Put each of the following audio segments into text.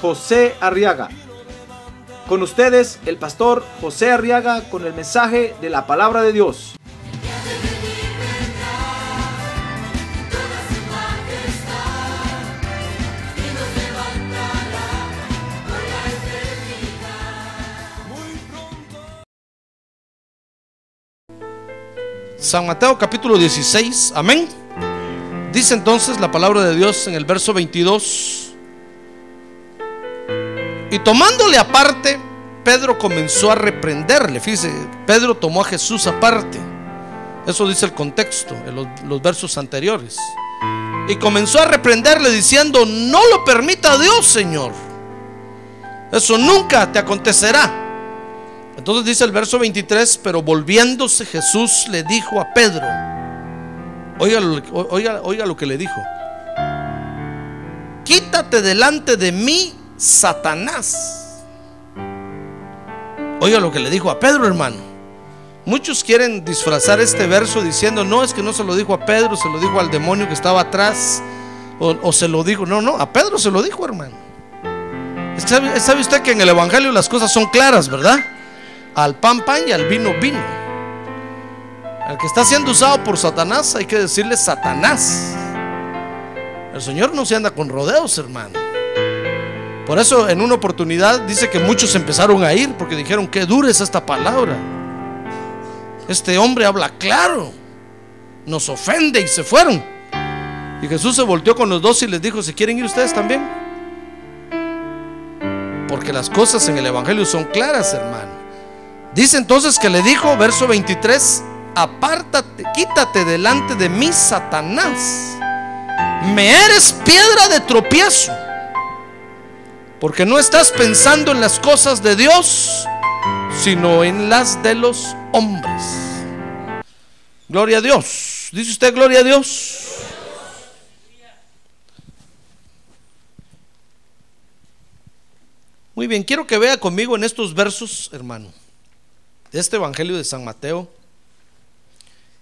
José Arriaga. Con ustedes, el pastor José Arriaga con el mensaje de la palabra de Dios. San Mateo capítulo 16, amén. Dice entonces la palabra de Dios en el verso 22. Y tomándole aparte, Pedro comenzó a reprenderle. Fíjese, Pedro tomó a Jesús aparte. Eso dice el contexto en los, versos anteriores. Y comenzó a reprenderle diciendo, no lo permita Dios, Señor. Eso nunca te acontecerá. Entonces dice el verso 23, pero volviéndose Jesús le dijo a Pedro, oiga, oiga, oiga lo que le dijo, quítate delante de mí, Satanás. Oiga lo que le dijo a Pedro, hermano. Muchos quieren disfrazar este verso diciendo, no, es que no se lo dijo a Pedro, se lo dijo al demonio que estaba atrás, o, se lo dijo, no, no, a Pedro se lo dijo, hermano. ¿Sabe, sabe usted que en el Evangelio las cosas son claras, verdad? Al pan pan y al vino vino. Al que está siendo usado por Satanás hay que decirle Satanás. El Señor no se anda con rodeos, hermano. Por eso en una oportunidad dice que muchos empezaron a ir porque dijeron que dura es esta palabra. Este hombre habla claro, nos ofende y se fueron. Y Jesús se volteó con los dos y les dijo, ¿se quieren ir ustedes también? Porque las cosas en el Evangelio son claras, hermano. Dice entonces que le dijo, verso 23, apártate, quítate delante de mí, Satanás. Me eres piedra de tropiezo. Porque no estás pensando en las cosas de Dios, sino en las de los hombres. Gloria a Dios. Dice usted, gloria a Dios. Muy bien, quiero que vea conmigo en estos versos, hermano, de este Evangelio de San Mateo,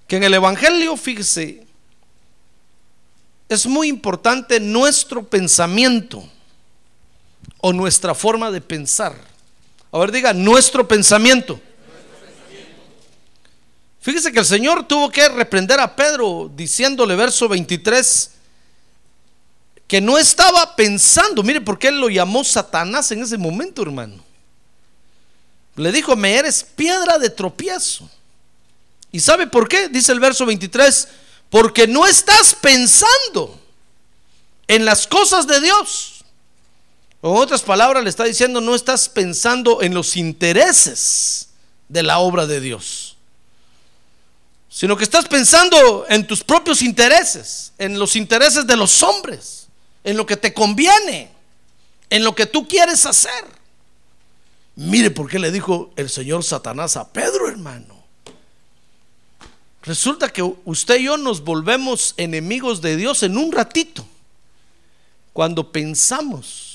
que en el Evangelio, fíjese, es muy importante nuestro pensamiento o nuestra forma de pensar. A ver, diga, nuestro pensamiento. Fíjese que el Señor tuvo que reprender a Pedro diciéndole, verso 23, que no estaba pensando, mire por qué él lo llamó Satanás en ese momento, hermano. Le dijo, me eres piedra de tropiezo. ¿Y sabe por qué? Dice el verso 23, porque no estás pensando en las cosas de Dios. O otras palabras le está diciendo, no estás pensando en los intereses de la obra de Dios, sino que estás pensando en tus propios intereses, en los intereses de los hombres, en lo que te conviene, en lo que tú quieres hacer. Mire por qué le dijo el Señor Satanás a Pedro, hermano. Resulta que usted y yo nos volvemos enemigos de Dios en un ratito. Cuando pensamos,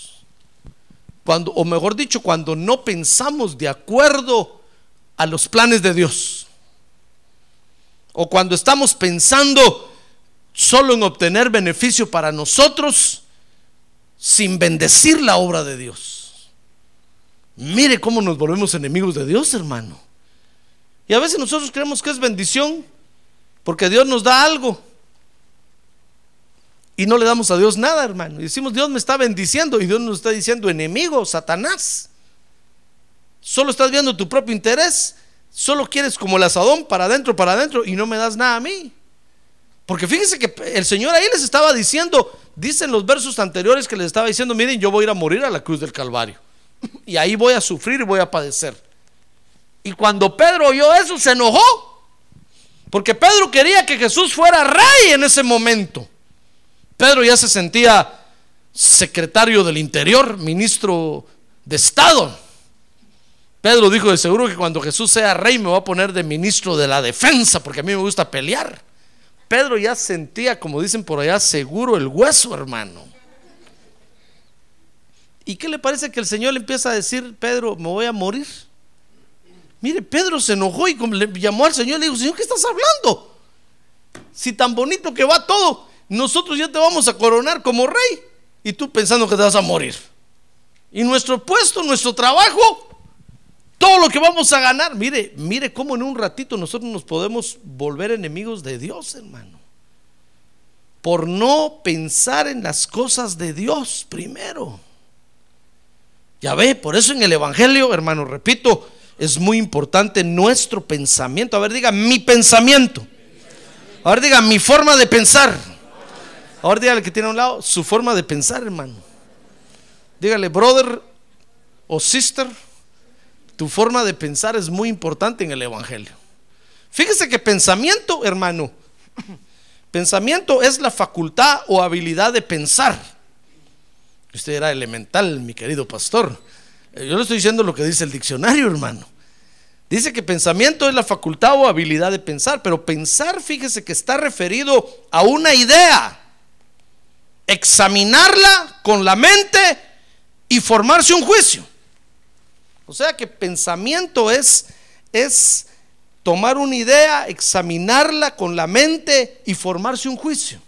cuando, o mejor dicho, cuando no pensamos de acuerdo a los planes de Dios. O cuando estamos pensando solo en obtener beneficio para nosotros sin bendecir la obra de Dios. Mire cómo nos volvemos enemigos de Dios, hermano. Y a veces nosotros creemos que es bendición porque Dios nos da algo. Y no le damos a Dios nada, hermano. Y decimos, Dios me está bendiciendo y Dios nos está diciendo, enemigo, Satanás. Solo estás viendo tu propio interés. Solo quieres como el asadón para adentro, para adentro y no me das nada a mí. Porque fíjense que el Señor ahí les estaba diciendo, dicen los versos anteriores que les estaba diciendo, miren, yo voy a ir a morir a la cruz del Calvario. Y ahí voy a sufrir y voy a padecer. Y cuando Pedro oyó eso, se enojó. Porque Pedro quería que Jesús fuera rey en ese momento. Pedro ya se sentía secretario del interior, ministro de Estado. Pedro dijo de seguro que cuando Jesús sea rey me va a poner de ministro de la defensa porque a mí me gusta pelear. Pedro ya sentía, como dicen por allá, seguro el hueso, hermano. ¿Y qué le parece que el Señor le empieza a decir, Pedro, me voy a morir? Mire, Pedro se enojó y le llamó al Señor y le dijo, Señor, ¿qué estás hablando? Si tan bonito que va todo, nosotros ya te vamos a coronar como rey y tú pensando que te vas a morir. Y nuestro puesto, nuestro trabajo, todo lo que vamos a ganar, mire, mire cómo en un ratito nosotros nos podemos volver enemigos de Dios, hermano. Por no pensar en las cosas de Dios primero. Ya ve, por eso en el Evangelio, hermano, repito, es muy importante nuestro pensamiento. A ver, diga, mi pensamiento. A ver, diga, mi forma de pensar. Ahora dígale que tiene a un lado su forma de pensar, hermano. Dígale, brother o sister, tu forma de pensar es muy importante en el Evangelio. Fíjese que pensamiento, hermano, pensamiento es la facultad o habilidad de pensar. Usted era elemental, mi querido pastor. Eh, yo le estoy diciendo lo que dice el diccionario, hermano. Dice que pensamiento es la facultad o habilidad de pensar, pero pensar, fíjese que está referido a una idea, examinarla con la mente y formarse un juicio. O sea que pensamiento es, es tomar una idea, examinarla con la mente y formarse un juicio,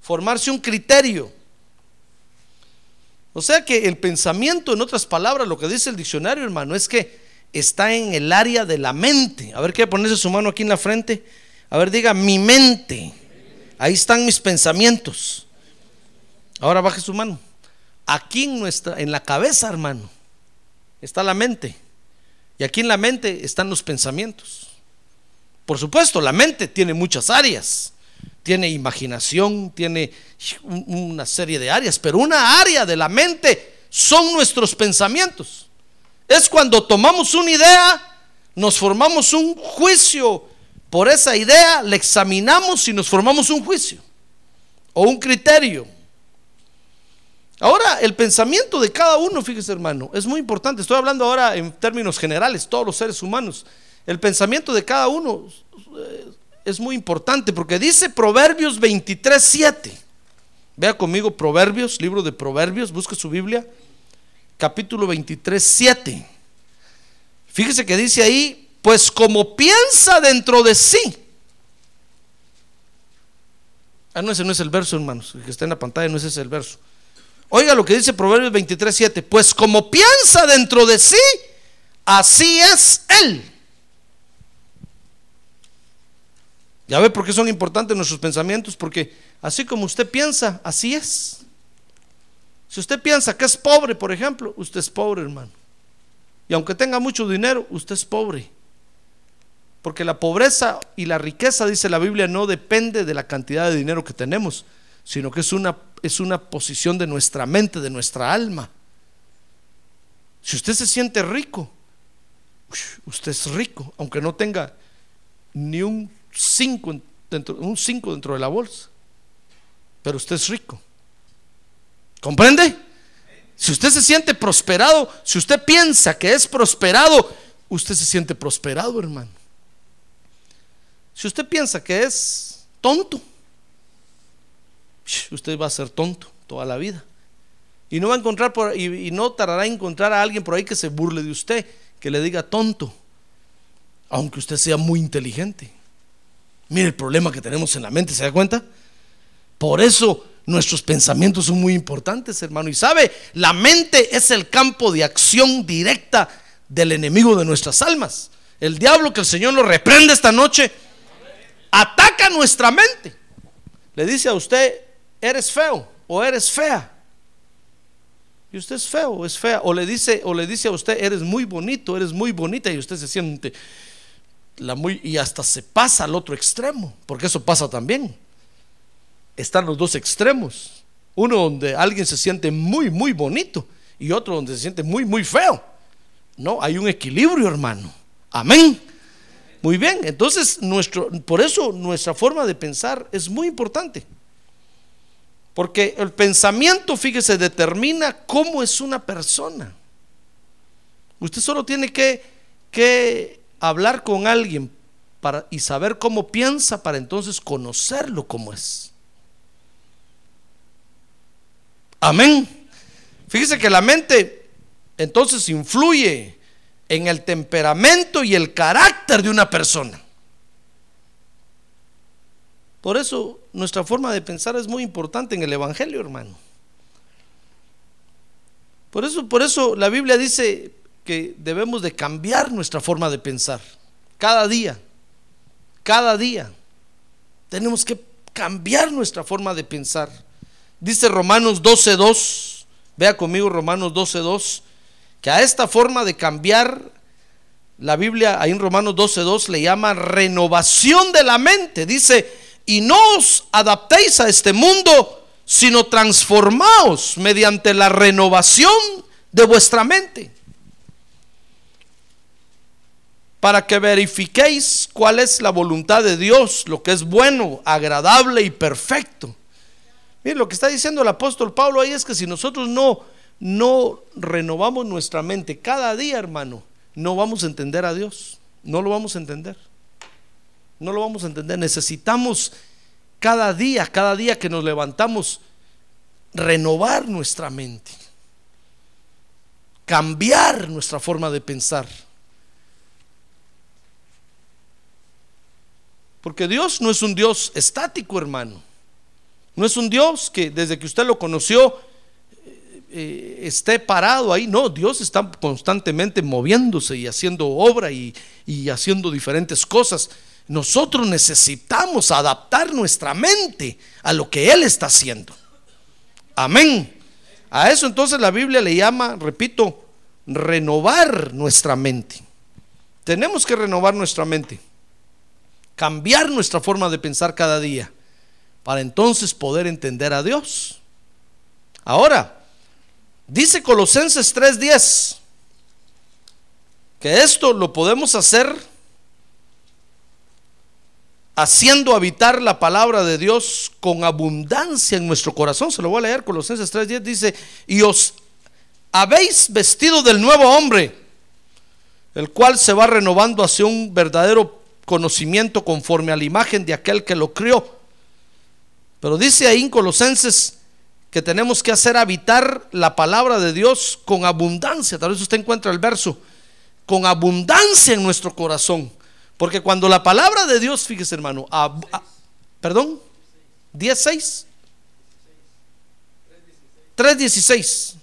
formarse un criterio. O sea que el pensamiento, en otras palabras, lo que dice el diccionario, hermano, es que está en el área de la mente. A ver, quiere ponerse su mano aquí en la frente. A ver, diga, mi mente. Ahí están mis pensamientos. Ahora baje su mano. Aquí en nuestra, en la cabeza, hermano, está la mente. Y aquí en la mente están los pensamientos. Por supuesto, la mente tiene muchas áreas tiene imaginación, tiene una serie de áreas, pero una área de la mente son nuestros pensamientos. Es cuando tomamos una idea, nos formamos un juicio por esa idea, la examinamos y nos formamos un juicio o un criterio. Ahora, el pensamiento de cada uno, fíjese hermano, es muy importante. Estoy hablando ahora en términos generales, todos los seres humanos. El pensamiento de cada uno eh, es muy importante porque dice Proverbios 23, 7. Vea conmigo Proverbios, libro de Proverbios, busque su Biblia, capítulo 23, 7. Fíjese que dice ahí, pues como piensa dentro de sí. Ah, no, ese no es el verso, hermanos, el que está en la pantalla, no ese es el verso. Oiga lo que dice Proverbios 23, 7. Pues como piensa dentro de sí, así es él. ¿Ya ve por qué son importantes nuestros pensamientos? Porque así como usted piensa, así es. Si usted piensa que es pobre, por ejemplo, usted es pobre, hermano. Y aunque tenga mucho dinero, usted es pobre. Porque la pobreza y la riqueza, dice la Biblia, no depende de la cantidad de dinero que tenemos, sino que es una, es una posición de nuestra mente, de nuestra alma. Si usted se siente rico, usted es rico, aunque no tenga ni un cinco dentro, un 5 dentro de la bolsa. Pero usted es rico. ¿Comprende? Si usted se siente prosperado, si usted piensa que es prosperado, usted se siente prosperado, hermano. Si usted piensa que es tonto, usted va a ser tonto toda la vida. Y no va a encontrar por, y, y no tardará en encontrar a alguien por ahí que se burle de usted, que le diga tonto, aunque usted sea muy inteligente. Mire el problema que tenemos en la mente, ¿se da cuenta? Por eso nuestros pensamientos son muy importantes, hermano. Y sabe, la mente es el campo de acción directa del enemigo de nuestras almas. El diablo que el Señor lo reprende esta noche, ataca nuestra mente. Le dice a usted, eres feo o eres fea. Y usted es feo o es fea. O le dice, o le dice a usted, eres muy bonito, eres muy bonita. Y usted se siente, muy, y hasta se pasa al otro extremo, porque eso pasa también. Están los dos extremos. Uno donde alguien se siente muy, muy bonito y otro donde se siente muy, muy feo. No, hay un equilibrio, hermano. Amén. Muy bien, entonces nuestro, por eso nuestra forma de pensar es muy importante. Porque el pensamiento, fíjese, determina cómo es una persona. Usted solo tiene que, que hablar con alguien para, y saber cómo piensa para entonces conocerlo como es. Amén. Fíjese que la mente entonces influye en el temperamento y el carácter de una persona. Por eso nuestra forma de pensar es muy importante en el Evangelio, hermano. Por eso, por eso la Biblia dice que debemos de cambiar nuestra forma de pensar. Cada día, cada día. Tenemos que cambiar nuestra forma de pensar. Dice Romanos 12.2, vea conmigo Romanos 12.2, que a esta forma de cambiar, la Biblia ahí en Romanos 12.2 le llama renovación de la mente. Dice, y no os adaptéis a este mundo, sino transformaos mediante la renovación de vuestra mente. Para que verifiquéis cuál es la voluntad de Dios, lo que es bueno, agradable y perfecto. Miren, lo que está diciendo el apóstol Pablo ahí es que si nosotros no, no renovamos nuestra mente cada día, hermano, no vamos a entender a Dios. No lo vamos a entender. No lo vamos a entender. Necesitamos cada día, cada día que nos levantamos, renovar nuestra mente, cambiar nuestra forma de pensar. Porque Dios no es un Dios estático, hermano. No es un Dios que desde que usted lo conoció eh, eh, esté parado ahí. No, Dios está constantemente moviéndose y haciendo obra y, y haciendo diferentes cosas. Nosotros necesitamos adaptar nuestra mente a lo que Él está haciendo. Amén. A eso entonces la Biblia le llama, repito, renovar nuestra mente. Tenemos que renovar nuestra mente, cambiar nuestra forma de pensar cada día, para entonces poder entender a Dios. Ahora, dice Colosenses 3:10, que esto lo podemos hacer haciendo habitar la palabra de Dios con abundancia en nuestro corazón. Se lo voy a leer, Colosenses 3:10 dice, y os habéis vestido del nuevo hombre, el cual se va renovando hacia un verdadero conocimiento conforme a la imagen de aquel que lo crió. Pero dice ahí en Colosenses que tenemos que hacer habitar la palabra de Dios con abundancia. Tal vez usted encuentra el verso, con abundancia en nuestro corazón. Porque cuando la palabra de Dios, fíjese hermano, perdón, 16, 3.16,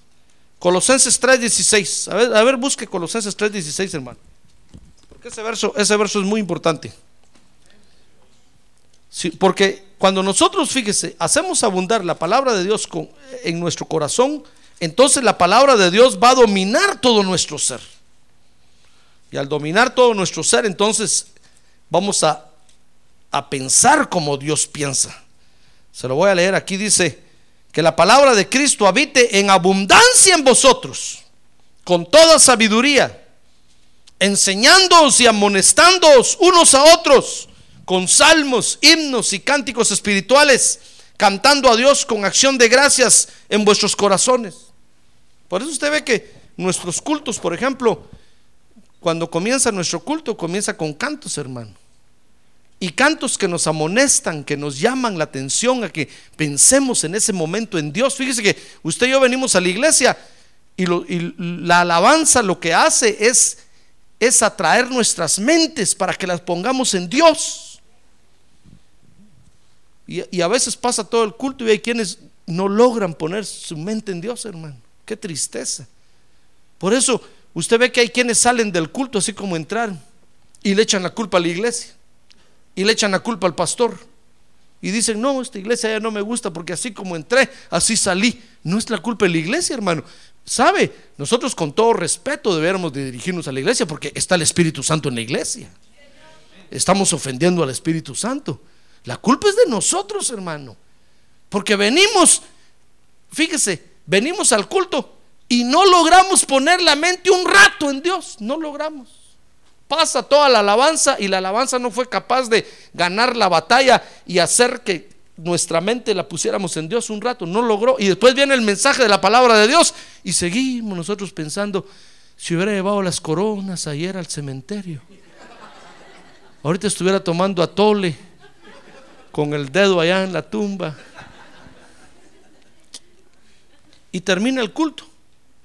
Colosenses 3.16, a ver, a ver, busque Colosenses 3.16 hermano, porque ese verso, ese verso es muy importante. porque cuando nosotros, fíjese, hacemos abundar la palabra de Dios en nuestro corazón, entonces la palabra de Dios va a dominar todo nuestro ser. Y al dominar todo nuestro ser, entonces vamos a, a pensar como Dios piensa. Se lo voy a leer aquí, dice, que la palabra de Cristo habite en abundancia en vosotros, con toda sabiduría, enseñándoos y amonestándoos unos a otros, con salmos, himnos y cánticos espirituales, cantando a Dios con acción de gracias en vuestros corazones. Por eso usted ve que nuestros cultos, por ejemplo, cuando comienza nuestro culto, comienza con cantos, hermano. Y cantos que nos amonestan, que nos llaman la atención a que pensemos en ese momento en Dios. Fíjese que usted y yo venimos a la iglesia y, la alabanza lo que hace es, es atraer nuestras mentes para que las pongamos en Dios. Y, y a veces pasa todo el culto y hay quienes no logran poner su mente en Dios, hermano. Qué tristeza. Por eso Usted ve que hay quienes salen del culto así como entraron y le echan la culpa a la iglesia y le echan la culpa al pastor. Y dicen, no, esta iglesia ya no me gusta porque así como entré, así salí. No es la culpa de la iglesia, hermano. ¿Sabe? Nosotros con todo respeto deberíamos de dirigirnos a la iglesia porque está el Espíritu Santo en la iglesia. Estamos ofendiendo al Espíritu Santo. La culpa es de nosotros, hermano. Porque venimos, fíjese, venimos al culto y no logramos poner la mente un rato en Dios, no logramos. Pasa toda la alabanza y la alabanza no fue capaz de ganar la batalla y hacer que nuestra mente la pusiéramos en Dios un rato, no logró. Y después viene el mensaje de la palabra de Dios y seguimos nosotros pensando, si hubiera llevado las coronas ayer al cementerio, ahorita estuviera tomando atole con el dedo allá en la tumba. Y termina el culto.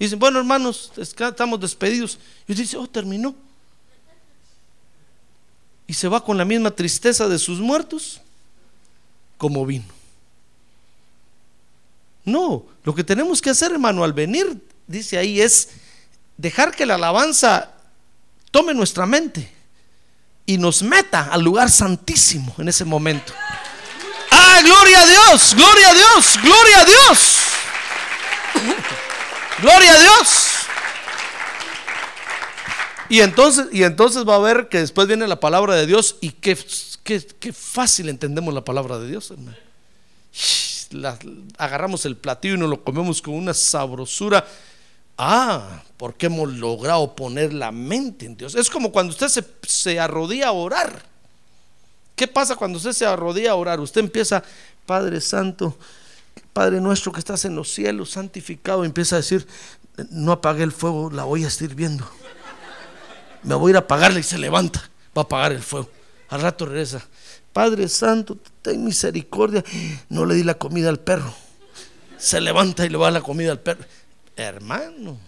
Y dicen, bueno hermanos, estamos despedidos. Y dice, oh, terminó. Y se va con la misma tristeza de sus muertos como vino. No, lo que tenemos que hacer, hermano, al venir, dice ahí, es dejar que la alabanza tome nuestra mente y nos meta al lugar santísimo en ese momento. ¡Ah, gloria a Dios! ¡Gloria a Dios! ¡Gloria a Dios! ¡Gloria a Dios! Y entonces, y entonces va a ver que después viene la palabra de Dios y qué, qué, fácil entendemos la palabra de Dios, agarramos el platillo y nos lo comemos con una sabrosura Ah, porque hemos logrado poner la mente en Dios. Es como cuando usted se, se arrodilla a orar. ¿Qué pasa cuando usted se arrodilla a orar? Usted empieza, Padre Santo, Padre nuestro que estás en los cielos, santificado, empieza a decir, no apague el fuego, la voy a estar viendo. Me voy a ir a apagarla y se levanta, va a apagar el fuego. Al rato regresa, Padre Santo, ten misericordia, no le di la comida al perro. Se levanta y le va la comida al perro hermano.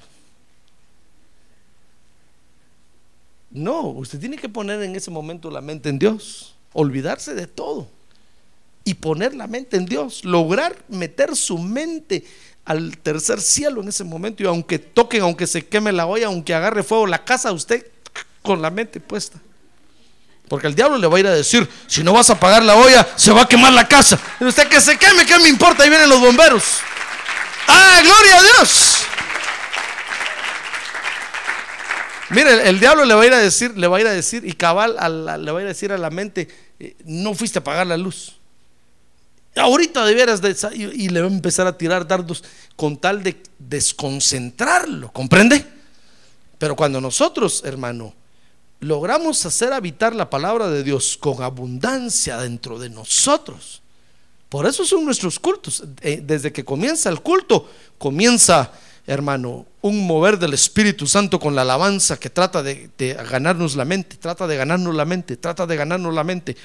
No, usted tiene que poner en ese momento la mente en Dios, olvidarse de todo y poner la mente en Dios, lograr meter su mente al tercer cielo en ese momento y aunque toquen, aunque se queme la olla, aunque agarre fuego la casa, usted con la mente puesta. Porque el diablo le va a ir a decir, si no vas a apagar la olla, se va a quemar la casa. Y usted que se queme, ¿qué me importa? Ahí vienen los bomberos. ¡Ah, gloria a Dios! Mire, el, diablo le va a ir a decir, le va a ir a decir, y cabal le va a ir a decir a la mente, eh, no fuiste a apagar la luz. Ahorita debieras de y, y, le va a empezar a tirar dardos con tal de desconcentrarlo, ¿comprende? Pero cuando nosotros, hermano, logramos hacer habitar la palabra de Dios con abundancia dentro de nosotros, por eso son nuestros cultos. Eh, desde que comienza el culto, comienza hermano, un mover del Espíritu Santo con la alabanza que trata de, ganarnos la mente, trata de ganarnos la mente, trata de ganarnos la mente.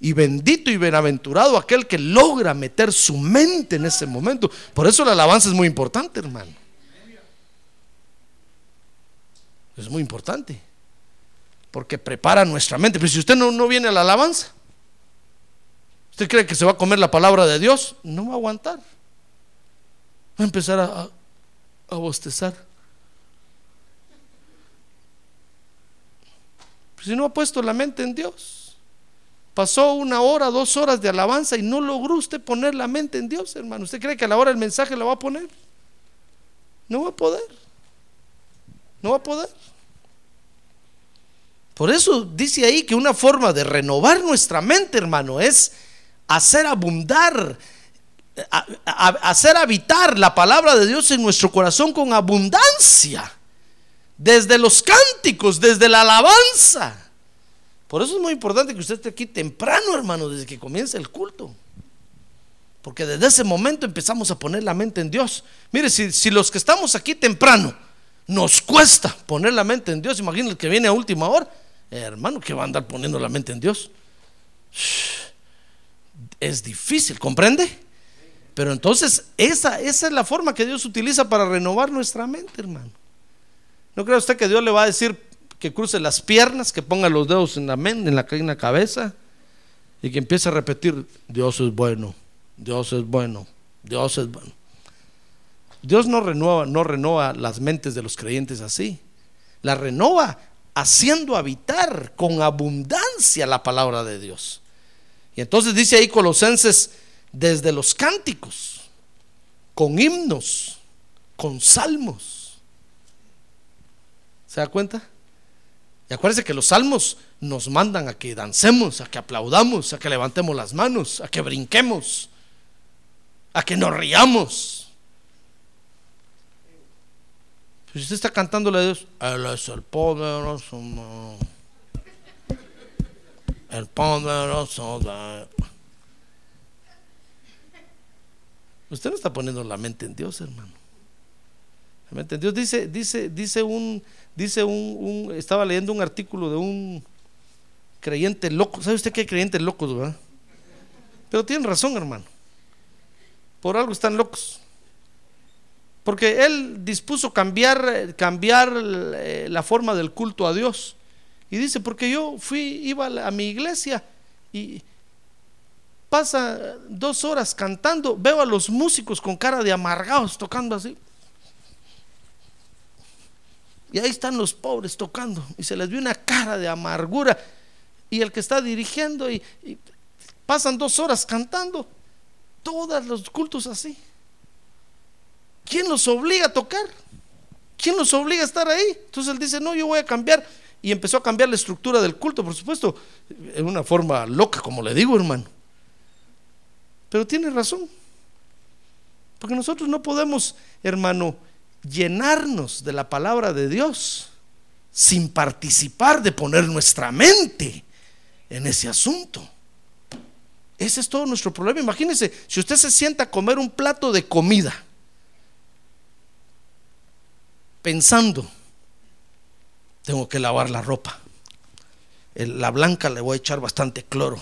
Y bendito y bienaventurado aquel que logra meter su mente en ese momento. Por eso la alabanza es muy importante, hermano. Es muy importante. Porque prepara nuestra mente. Pero si usted no, no viene a la alabanza, ¿usted cree que se va a comer la palabra de Dios? No va a aguantar. Va a empezar a, a bostezar. Si no ha puesto la mente en Dios. Pasó una hora, dos horas de alabanza y no logró usted poner la mente en Dios, hermano. ¿Usted cree que a la hora el mensaje la va a poner? No va a poder. No va a poder. Por eso dice ahí que una forma de renovar nuestra mente, hermano, es hacer abundar hacer habitar la palabra de Dios en nuestro corazón con abundancia. Desde los cánticos, desde la alabanza. Por eso es muy importante que usted esté aquí temprano, hermano, desde que comienza el culto. Porque desde ese momento empezamos a poner la mente en Dios. Mire, si, los que estamos aquí temprano nos cuesta poner la mente en Dios, imagínense el que viene a última hora, hermano, que va a andar poniendo la mente en Dios. Es difícil, ¿comprende? Pero entonces esa, esa es la forma que Dios utiliza para renovar nuestra mente, hermano. ¿No cree usted que Dios le va a decir que cruce las piernas, que ponga los dedos en la mente, en la, en la cabeza y que empiece a repetir, Dios es bueno, Dios es bueno, Dios es bueno? Dios no renueva, no renueva las mentes de los creyentes así. La renova haciendo habitar con abundancia la palabra de Dios. Y entonces dice ahí Colosenses desde los cánticos, con himnos, con salmos. ¿Se da cuenta? Y acuérdense que los salmos nos mandan a que dancemos, a que aplaudamos, a que levantemos las manos, a que brinquemos, a que nos riamos. Si usted está cantándole a Dios, Él es el poderoso, el poderoso. Usted no está poniendo la mente en Dios, hermano. ¿Me? Dice, dice, dice un, dice un, un- estaba leyendo un artículo de un creyente loco. ¿Sabe usted hay creyentes locos, verdad? Pero tienen razón, hermano. Por algo están locos. Porque él dispuso cambiar, cambiar eh, la forma del culto a Dios. Y dice, porque yo fui, iba a mi iglesia y pasa dos horas cantando, veo a los músicos con cara de amargados tocando así. Y ahí están los pobres tocando y se les ve una cara de amargura. Y el que está dirigiendo y, y pasan dos horas cantando, todos los cultos así. ¿Quién los obliga a tocar? ¿Quién los obliga a estar ahí? Entonces él dice, no, yo voy a cambiar. Y empezó a cambiar la estructura del culto, por supuesto, en una forma loca, como le digo, hermano. Pero tiene razón. Porque nosotros no podemos, hermano, llenarnos de la palabra de Dios sin participar de poner nuestra mente en ese asunto. Ese es todo nuestro problema. Imagínense, si usted se sienta a comer un plato de comida, pensando, tengo que lavar la ropa. La blanca le voy a echar bastante cloro.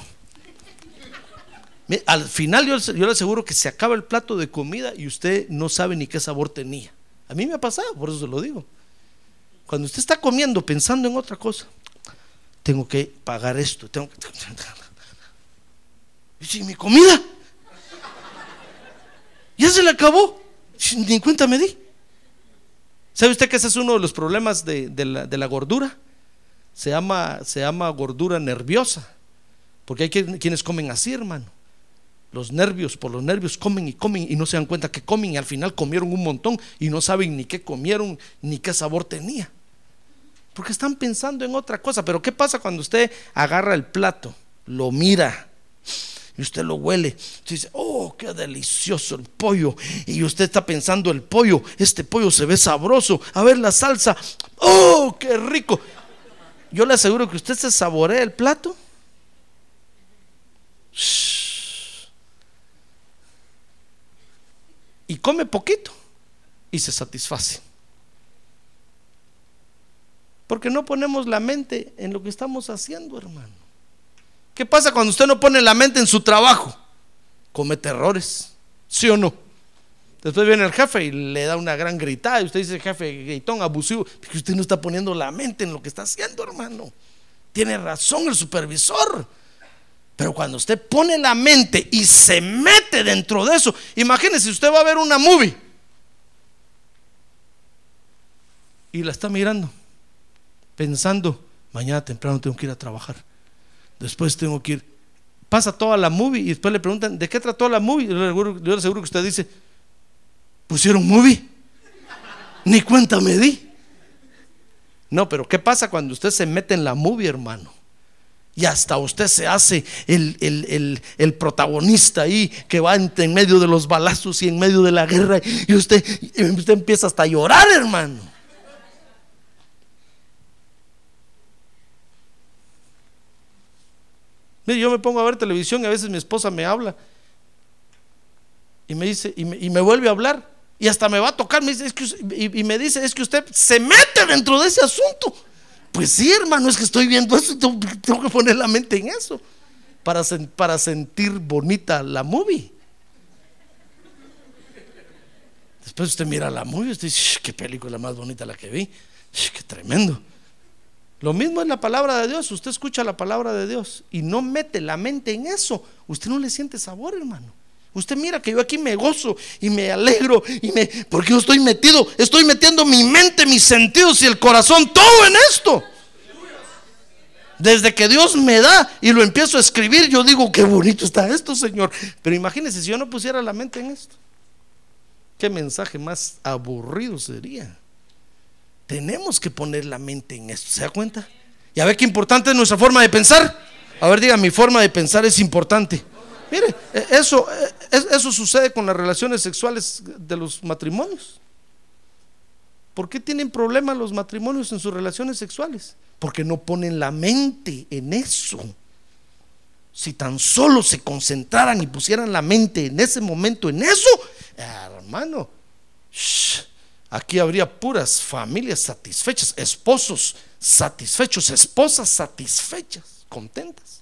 Al final yo, yo le aseguro que se acaba el plato de comida y usted no sabe ni qué sabor tenía. A mí me ha pasado, por eso se lo digo. Cuando usted está comiendo pensando en otra cosa, tengo que pagar esto, tengo que... ¿Y si mi comida? Ya se le acabó. Ni en cuenta me di. ¿Sabe usted que ese es uno de los problemas de, la, de la gordura? Se llama, se llama gordura nerviosa. Porque hay quien- quienes comen así, hermano. Los nervios, por los nervios comen y comen y no se dan cuenta que comen y al final comieron un montón y no saben ni qué comieron ni qué sabor tenía. Porque están pensando en otra cosa. Pero ¿qué pasa cuando usted agarra el plato, lo mira y usted lo huele? Usted dice, oh, qué delicioso el pollo. Y usted está pensando el pollo, este pollo se ve sabroso. A ver la salsa, oh, qué rico. Yo le aseguro que usted se saborea el plato. Shh. Y come poquito y se satisface. Porque no ponemos la mente en lo que estamos haciendo, hermano. ¿Qué pasa cuando usted no pone la mente en su trabajo? Comete errores, ¿sí o no? Después viene el jefe y le da una gran gritada y usted dice, jefe, gritón, abusivo, porque usted no está poniendo la mente en lo que está haciendo, hermano. Tiene razón el supervisor. Pero cuando usted pone la mente y se mete dentro de eso, imagínese, usted va a ver una movie y la está mirando, pensando, mañana temprano tengo que ir a trabajar, después tengo que ir. Pasa toda la movie y después le preguntan, ¿de qué trató la movie? Yo le aseguro, que usted dice, pusieron movie, ni cuenta me di. No, pero ¿qué pasa cuando usted se mete en la movie, hermano? Y hasta usted se hace el, el- el- protagonista ahí que va en, en medio de los balazos y en medio de la guerra. Y usted, usted empieza hasta a llorar, hermano. Mire, yo me pongo a ver televisión y a veces mi esposa me habla y me dice, y me, y me vuelve a hablar y hasta me va a tocar me dice, es que y me dice, es que usted se mete dentro de ese asunto. Pues sí, hermano, es que estoy viendo eso tengo, que poner la mente en eso para, para sentir bonita la movie. Después usted mira la movie y usted dice, "Shh, qué película más bonita la que vi, qué tremendo. Lo mismo es la palabra de Dios. Usted escucha la palabra de Dios y no mete la mente en eso. Usted no le siente sabor, hermano. Usted mira que yo aquí me gozo y me alegro y me porque yo estoy metido, estoy metiendo mi mente, mis sentidos y el corazón todo en esto. Desde que Dios me da y lo empiezo a escribir, yo digo, qué bonito está esto, Señor. Pero imagínese si yo no pusiera la mente en esto. Qué mensaje más aburrido sería. Tenemos que poner la mente en esto, ¿se da cuenta? Y a ver qué importante es nuestra forma de pensar. A ver, diga, mi forma de pensar es importante. Mire, eh, eso, es- eso sucede con las relaciones sexuales de los matrimonios. ¿Por qué tienen problemas los matrimonios en sus relaciones sexuales? Porque no ponen la mente en eso. Si tan solo se concentraran y pusieran la mente en ese momento en eso, hermano, aquí habría puras familias satisfechas, esposos satisfechos, esposas satisfechas, contentas.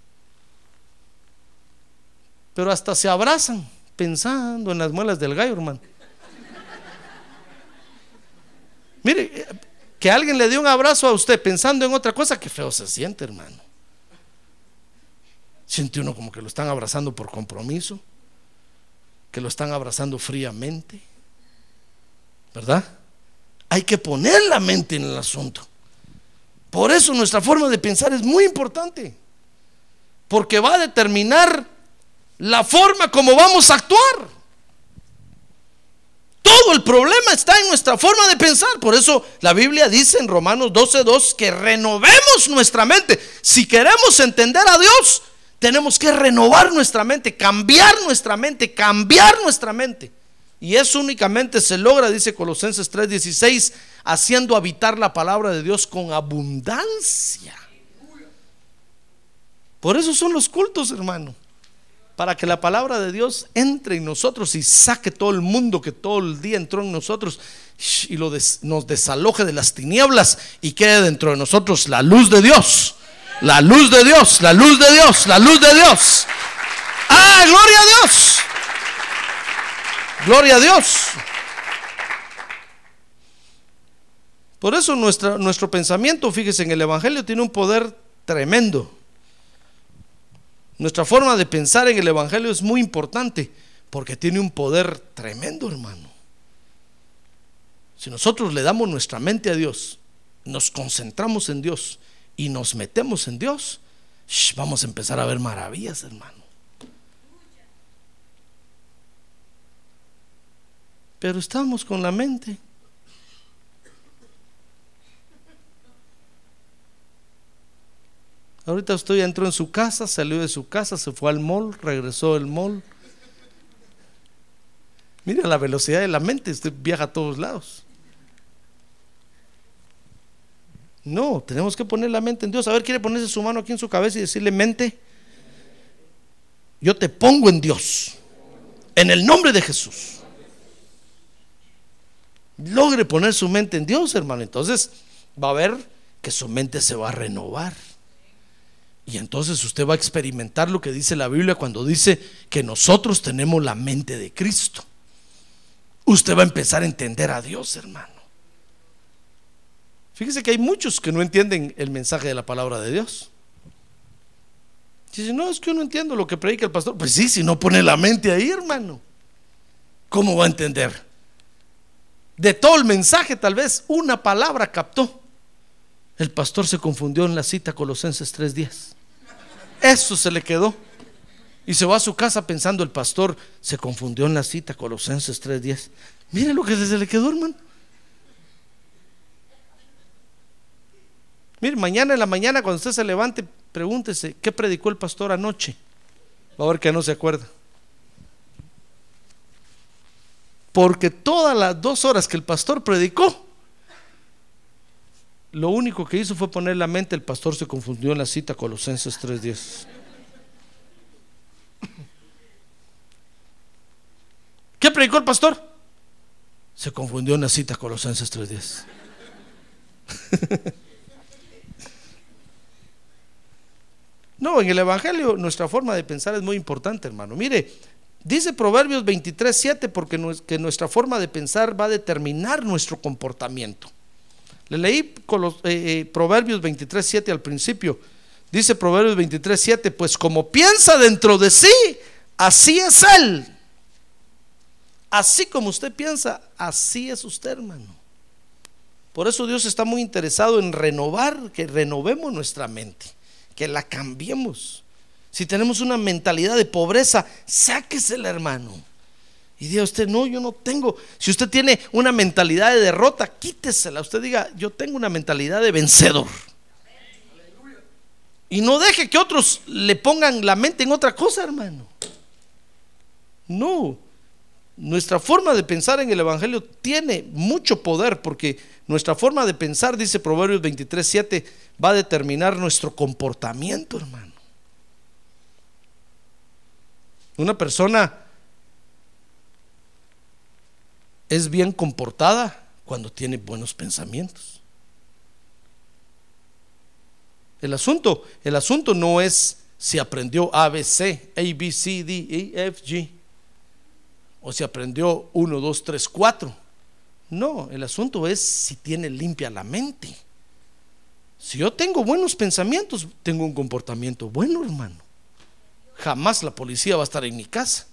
Pero hasta se abrazan pensando en las muelas del gallo, hermano. Mire, que alguien le dé un abrazo a usted pensando en otra cosa, que feo se siente, hermano. Siente uno como que lo están abrazando por compromiso, que lo están abrazando fríamente, ¿verdad? Hay que poner la mente en el asunto. Por eso nuestra forma de pensar es muy importante, porque va a determinar la forma como vamos a actuar. Todo el problema está en nuestra forma de pensar. Por eso la Biblia dice en Romanos 12:2 que renovemos nuestra mente. Si queremos entender a Dios, tenemos que renovar nuestra mente, cambiar nuestra mente, cambiar nuestra mente. Y eso únicamente se logra, dice Colosenses 3:16, haciendo habitar la palabra de Dios con abundancia. Por eso son los cultos, hermano para que la palabra de Dios entre en nosotros y saque todo el mundo que todo el día entró en nosotros y lo nos desaloje de las tinieblas y quede dentro de nosotros la luz de Dios. La luz de Dios, la luz de Dios, la luz de Dios. ¡Ah, gloria a Dios! Gloria a Dios. Por eso nuestro pensamiento, fíjese, en el Evangelio tiene un poder tremendo. Nuestra forma de pensar en el Evangelio es muy importante porque tiene un poder tremendo, hermano. Si nosotros le damos nuestra mente a Dios, nos concentramos en Dios y nos metemos en Dios, vamos a empezar a ver maravillas, hermano. Pero estamos con la mente Ahorita usted entró en su casa, salió de su casa, se fue al mall, regresó del mall. Mira la velocidad de la mente, usted viaja a todos lados. No, tenemos que poner la mente en Dios. A ver, quiere ponerse su mano aquí en su cabeza y decirle, mente, yo te pongo en Dios, en el nombre de Jesús. Logre poner su mente en Dios, hermano. Entonces va a ver que su mente se va a renovar. Y entonces usted va a experimentar lo que dice la Biblia cuando dice que nosotros tenemos la mente de Cristo. Usted va a empezar a entender a Dios, hermano. Fíjese que hay muchos que no entienden el mensaje de la palabra de Dios. Dice, no, es que yo no entiendo lo que predica el pastor. Pues sí, si no pone la mente ahí, hermano. ¿Cómo va a entender? De todo el mensaje, tal vez una palabra captó. El pastor se confundió en la cita Colosenses 3.10. Eso se le quedó. Y se va a su casa pensando, el pastor se confundió en la cita Colosenses 3.10. Mire lo que se le quedó, hermano. Mire, mañana en la mañana cuando usted se levante, pregúntese, ¿qué predicó el pastor anoche? Va a ver que no se acuerda. Porque todas las dos horas que el pastor predicó, lo único que hizo fue poner la mente, el pastor se confundió en la cita Colosenses 3.10. ¿Qué predicó el pastor? Se confundió en la cita Colosenses 3.10. no, en el Evangelio nuestra forma de pensar es muy importante, hermano. Mire, dice Proverbios 23.7 porque nuestra forma de pensar va a determinar nuestro comportamiento. Le leí eh, eh, Proverbios 23, 7 al principio. Dice Proverbios 23, 7, pues como piensa dentro de sí, así es él. Así como usted piensa, así es usted, hermano. Por eso Dios está muy interesado en renovar, que renovemos nuestra mente, que la cambiemos. Si tenemos una mentalidad de pobreza, sáquesela, hermano. Y diga usted, no, yo no tengo. Si usted tiene una mentalidad de derrota, quítesela. Usted diga, yo tengo una mentalidad de vencedor. Y no deje que otros le pongan la mente en otra cosa, hermano. No. Nuestra forma de pensar en el Evangelio tiene mucho poder porque nuestra forma de pensar, dice Proverbios 23, 7, va a determinar nuestro comportamiento, hermano. Una persona es bien comportada cuando tiene buenos pensamientos. El asunto, el asunto no es si aprendió A, B, C, A, B, C, D, E, F, G, o si aprendió 1, 2, 3, 4. No, el asunto es si tiene limpia la mente. Si yo tengo buenos pensamientos, tengo un comportamiento bueno, hermano. Jamás la policía va a estar en mi casa.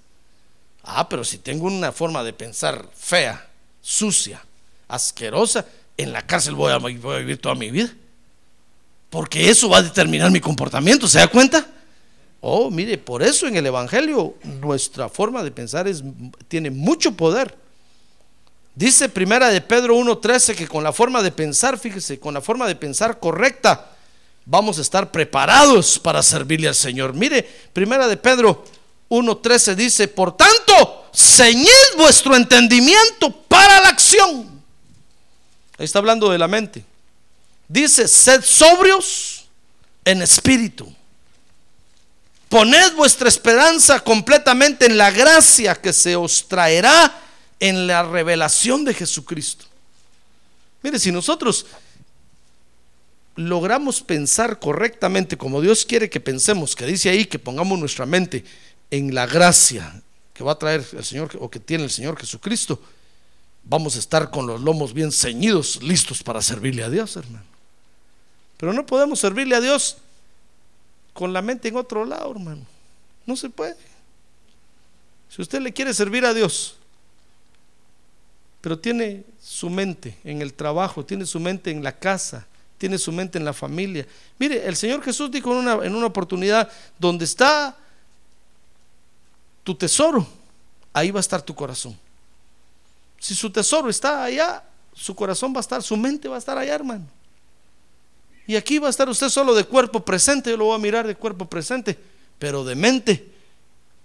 Ah, pero si tengo una forma de pensar fea, sucia, asquerosa, en la cárcel voy a, vivir toda mi vida. Porque eso va a determinar mi comportamiento, ¿se da cuenta? Oh, mire, por eso en el Evangelio nuestra forma de pensar es, tiene mucho poder. Dice primera de Pedro 1.13 que con la forma de pensar, fíjese, con la forma de pensar correcta, vamos a estar preparados para servirle al Señor. Mire, primera de Pedro 1.13 dice, por tanto, ceñid vuestro entendimiento para la acción. Ahí está hablando de la mente. Dice, sed sobrios en espíritu. Poned vuestra esperanza completamente en la gracia que se os traerá en la revelación de Jesucristo. Mire, si nosotros logramos pensar correctamente como Dios quiere que pensemos, que dice ahí que pongamos nuestra mente en la gracia que va a traer el Señor o que tiene el Señor Jesucristo, vamos a estar con los lomos bien ceñidos, listos para servirle a Dios, hermano. Pero no podemos servirle a Dios con la mente en otro lado, hermano. No se puede. Si usted le quiere servir a Dios, pero tiene su mente en el trabajo, tiene su mente en la casa, tiene su mente en la familia. Mire, el Señor Jesús dijo en una, en una oportunidad, donde está tu tesoro, ahí va a estar tu corazón. Si su tesoro está allá, su corazón va a estar, su mente va a estar allá, hermano. Y aquí va a estar usted solo de cuerpo presente, yo lo voy a mirar de cuerpo presente, pero de mente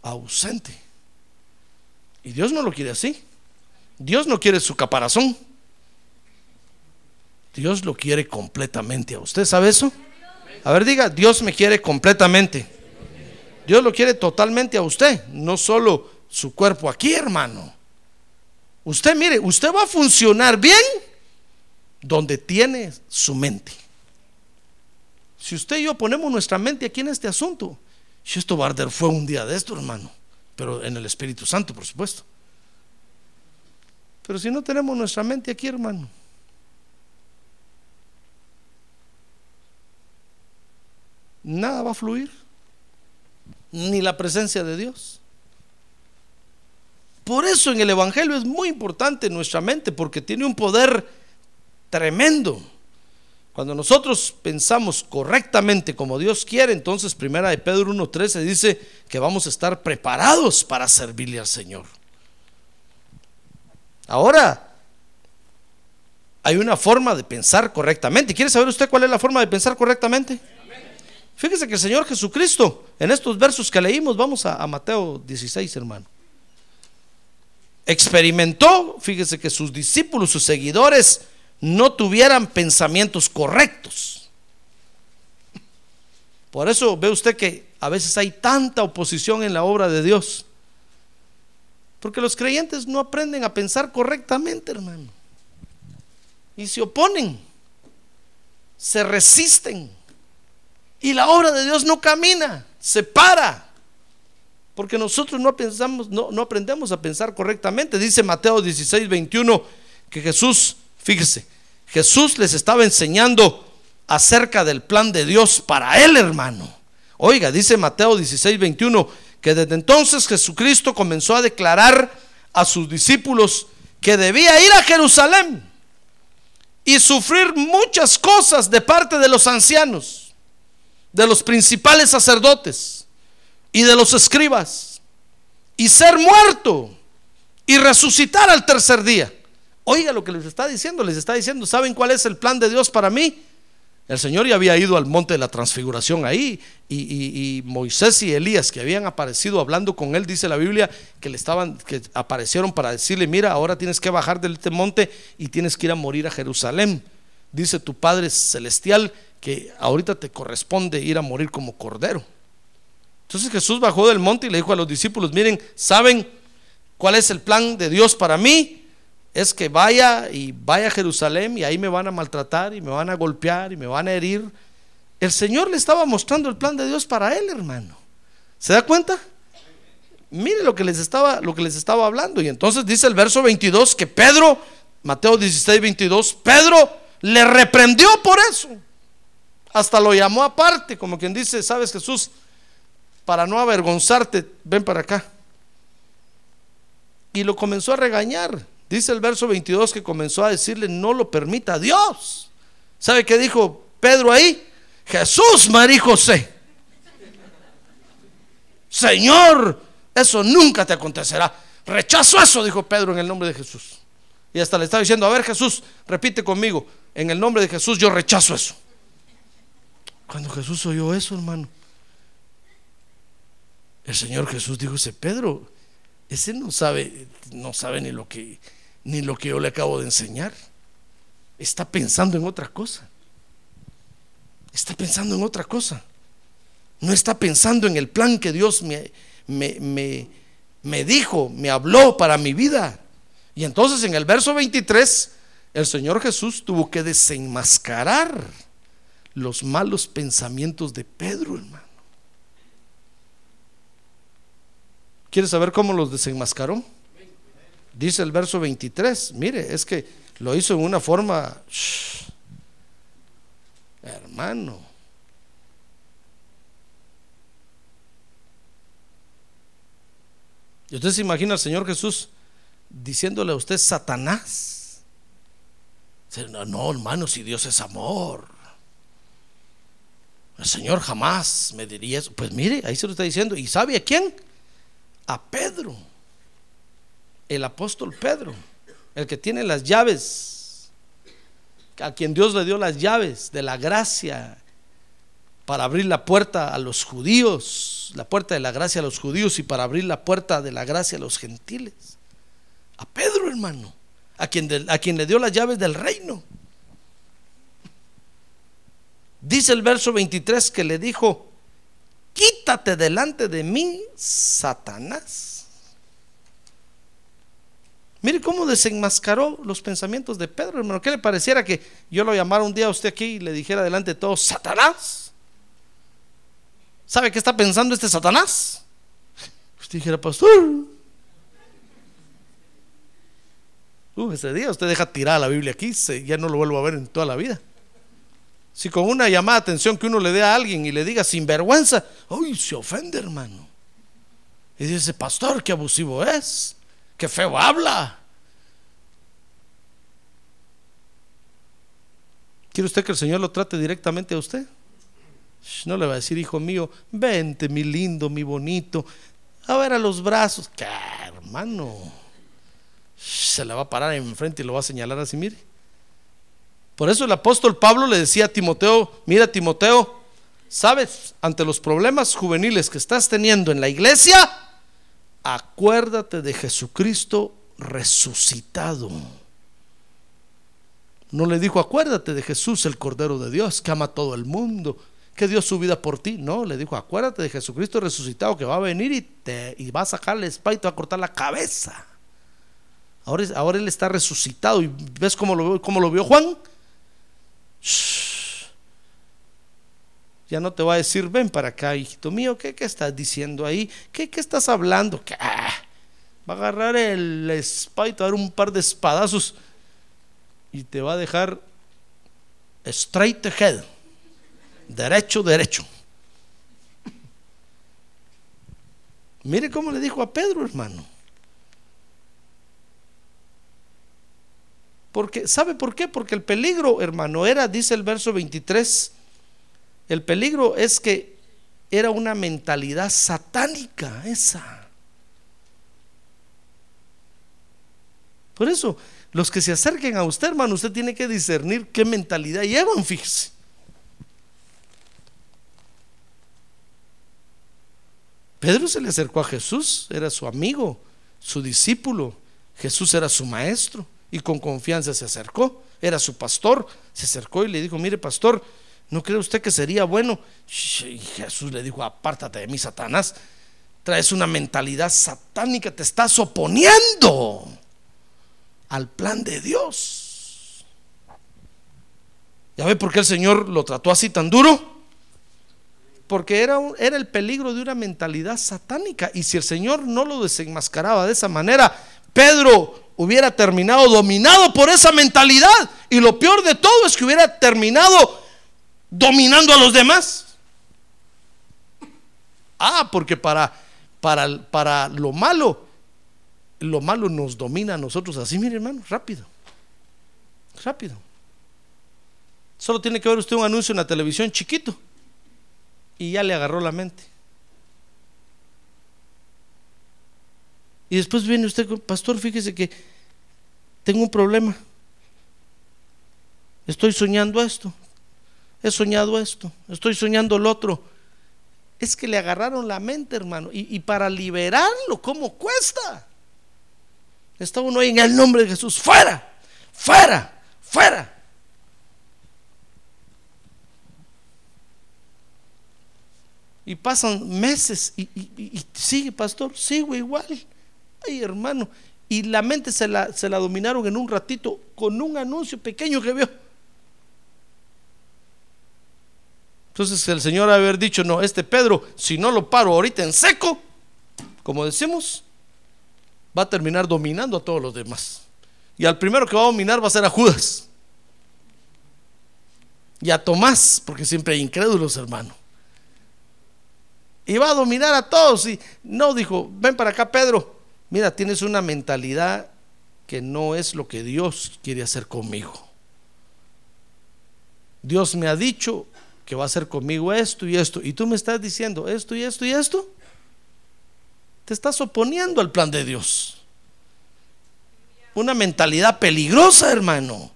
ausente. Y Dios no lo quiere así. Dios no quiere su caparazón. Dios lo quiere completamente a usted. ¿Sabe eso? A ver, diga, Dios me quiere completamente. Dios lo quiere totalmente a usted, no solo su cuerpo aquí, hermano. Usted mire, usted va a funcionar bien donde tiene su mente. Si usted y yo ponemos nuestra mente aquí en este asunto, si esto va a fue un día de esto, hermano, pero en el Espíritu Santo, por supuesto. Pero si no tenemos nuestra mente aquí, hermano, nada va a fluir, ni la presencia de Dios. Por eso en el Evangelio es muy importante nuestra mente, porque tiene un poder tremendo. Cuando nosotros pensamos correctamente como Dios quiere, entonces primera de Pedro 1.13 dice que vamos a estar preparados para servirle al Señor. Ahora, hay una forma de pensar correctamente. ¿Quiere saber usted cuál es la forma de pensar correctamente? Fíjese que el Señor Jesucristo, en estos versos que leímos, vamos a, Mateo 16, hermano. Experimentó, fíjese que sus discípulos, sus seguidores, no tuvieran pensamientos correctos. Por eso ve usted que a veces hay tanta oposición en la obra de Dios. Porque los creyentes no aprenden a pensar correctamente, hermano. Y se oponen, se resisten. Y la obra de Dios no camina, se para. Porque nosotros no pensamos, no, aprendemos a pensar correctamente. Dice Mateo 16, 21, que Jesús Fíjese, Jesús les estaba enseñando acerca del plan de Dios para él, hermano. Oiga, dice Mateo 16, 21, que desde entonces Jesucristo comenzó a declarar a sus discípulos que debía ir a Jerusalén y sufrir muchas cosas de parte de los ancianos, de los principales sacerdotes y de los escribas, y ser muerto y resucitar al tercer día. Oiga lo que les está diciendo, les está diciendo, ¿saben cuál es el plan de Dios para mí? El Señor ya había ido al monte de la transfiguración ahí y, Moisés y Elías que habían aparecido hablando con él, dice la Biblia, que le estaban, que aparecieron para decirle, mira, ahora tienes que bajar de este monte y tienes que ir a morir a Jerusalén. Dice tu Padre Celestial que ahorita te corresponde ir a morir como cordero. Entonces Jesús bajó del monte y le dijo a los discípulos, miren, ¿saben cuál es el plan de Dios para mí? es que vaya y vaya a Jerusalén y ahí me van a maltratar y me van a golpear y me van a herir. El Señor le estaba mostrando el plan de Dios para él, hermano. ¿Se da cuenta? Mire lo que les estaba, lo que les estaba hablando. Y entonces dice el verso 22 que Pedro, Mateo 16, 22, Pedro le reprendió por eso. Hasta lo llamó aparte, como quien dice, sabes Jesús, para no avergonzarte, ven para acá. Y lo comenzó a regañar. Dice el verso 22 que comenzó a decirle, no lo permita Dios. ¿Sabe qué dijo Pedro ahí? Jesús, María José. Señor, eso nunca te acontecerá. Rechazo eso, dijo Pedro en el nombre de Jesús. Y hasta le estaba diciendo, a ver Jesús, repite conmigo, en el nombre de Jesús yo rechazo eso. Cuando Jesús oyó eso, hermano, el Señor Jesús dijo, ese Pedro, ese no sabe, no sabe ni lo que ni lo que yo le acabo de enseñar. Está pensando en otra cosa. Está pensando en otra cosa. No está pensando en el plan que Dios me, me, me, dijo, me habló para mi vida. Y entonces en el verso 23, el Señor Jesús tuvo que desenmascarar los malos pensamientos de Pedro, hermano. ¿Quieres saber cómo los desenmascaró? Dice el verso 23, mire, es que lo hizo en una forma, hermano. Y usted se imagina al Señor Jesús diciéndole a usted Satanás. No, hermano, si Dios es amor. El Señor jamás me diría eso. Pues mire, ahí se lo está diciendo. ¿Y sabe a quién? A Pedro el apóstol Pedro, el que tiene las llaves, a quien Dios le dio las llaves de la gracia para abrir la puerta a los judíos, la puerta de la gracia a los judíos y para abrir la puerta de la gracia a los gentiles. A Pedro, hermano, a quien, a quien le dio las llaves del reino. Dice el verso 23 que le dijo, quítate delante de mí, Satanás. Mire cómo desenmascaró los pensamientos de Pedro, hermano. ¿Qué le pareciera que yo lo llamara un día a usted aquí y le dijera delante de todos, Satanás? ¿Sabe qué está pensando este Satanás? Usted dijera, pastor. Uh, ese día usted deja tirada la Biblia aquí, ya no lo vuelvo a ver en toda la vida. Si con una llamada de atención que uno le dé a alguien y le diga sin vergüenza, uy, se ofende, hermano. Y dice, pastor, qué abusivo es. Qué feo habla. ¿Quiere usted que el Señor lo trate directamente a usted? No le va a decir, hijo mío, vente, mi lindo, mi bonito, a ver a los brazos. ¿Qué, hermano? Se le va a parar enfrente y lo va a señalar así, mire. Por eso el apóstol Pablo le decía a Timoteo, mira Timoteo, ¿sabes? Ante los problemas juveniles que estás teniendo en la iglesia, acuérdate de Jesucristo resucitado. No le dijo, acuérdate de Jesús, el Cordero de Dios, que ama a todo el mundo, que dio su vida por ti. No, le dijo, acuérdate de Jesucristo resucitado, que va a venir y, te, y va a sacar la espada y te va a cortar la cabeza. Ahora, ahora él está resucitado. ¿Y ves cómo lo, cómo lo vio Juan? Ya no te va a decir, ven para acá, hijito mío, ¿qué, qué estás diciendo ahí? ¿Qué, qué estás hablando? Va a agarrar el espada y te va a dar un par de espadazos y te va a dejar straight ahead, derecho, derecho. Mire cómo le dijo a Pedro, hermano. Porque, ¿sabe por qué? Porque el peligro, hermano, era, dice el verso 23, el peligro es que era una mentalidad satánica esa. Por eso, los que se acerquen a usted, hermano, usted tiene que discernir qué mentalidad llevan, fíjese. Pedro se le acercó a Jesús, era su amigo, su discípulo. Jesús era su maestro y con confianza se acercó. Era su pastor, se acercó y le dijo, mire pastor, ¿No cree usted que sería bueno? Y Jesús le dijo, apártate de mí, Satanás. Traes una mentalidad satánica, te estás oponiendo al plan de Dios. ¿Ya ve por qué el Señor lo trató así tan duro? Porque era, era el peligro de una mentalidad satánica. Y si el Señor no lo desenmascaraba de esa manera, Pedro hubiera terminado dominado por esa mentalidad. Y lo peor de todo es que hubiera terminado dominando a los demás. Ah, porque para, para, para lo malo, lo malo nos domina a nosotros así, mire hermano, rápido. Rápido. Solo tiene que ver usted un anuncio en la televisión chiquito y ya le agarró la mente. Y después viene usted, pastor, fíjese que tengo un problema. Estoy soñando esto. He soñado esto. Estoy soñando lo otro. Es que le agarraron la mente, hermano. Y, y para liberarlo, ¿cómo cuesta? Está uno ahí en el nombre de Jesús. Fuera, fuera, fuera. Y pasan meses y, sigue, pastor, sigo igual. Hermano. Y la mente se la, se la dominaron en un ratito con un anuncio pequeño que vio. Entonces el Señor haber dicho, no, este Pedro, si no lo paro ahorita en seco, como decimos, va a terminar dominando a todos los demás. Y al primero que va a dominar va a ser a Judas. Y a Tomás, porque siempre hay incrédulos, hermano y va a dominar a todos. Y no dijo, ven para acá, Pedro. Mira, tienes una mentalidad que no es lo que Dios quiere hacer conmigo. Dios me ha dicho que va a hacer conmigo esto y esto. Y tú me estás diciendo esto y esto y esto. Te estás oponiendo al plan de Dios. Una mentalidad peligrosa, hermano.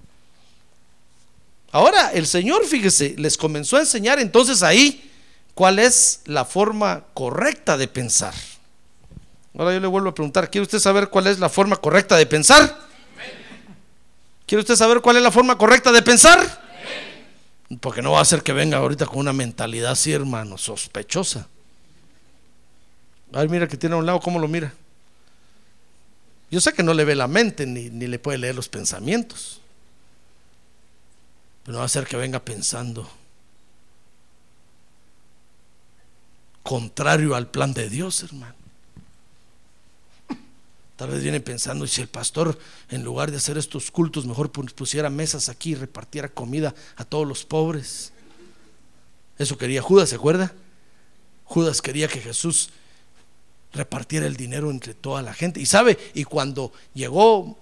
Ahora el Señor, fíjese, les comenzó a enseñar entonces ahí cuál es la forma correcta de pensar. Ahora yo le vuelvo a preguntar, ¿quiere usted saber cuál es la forma correcta de pensar? ¿Quiere usted saber cuál es la forma correcta de pensar? Porque no va a ser que venga ahorita con una mentalidad así, hermano, sospechosa. A ver, mira que tiene a un lado, ¿cómo lo mira? Yo sé que no le ve la mente ni, ni le puede leer los pensamientos. Pero no va a ser que venga pensando contrario al plan de Dios, hermano. Tal vez viene pensando, y si el pastor, en lugar de hacer estos cultos, mejor pusiera mesas aquí y repartiera comida a todos los pobres. Eso quería Judas, ¿se acuerda? Judas quería que Jesús repartiera el dinero entre toda la gente. Y sabe, y cuando llegó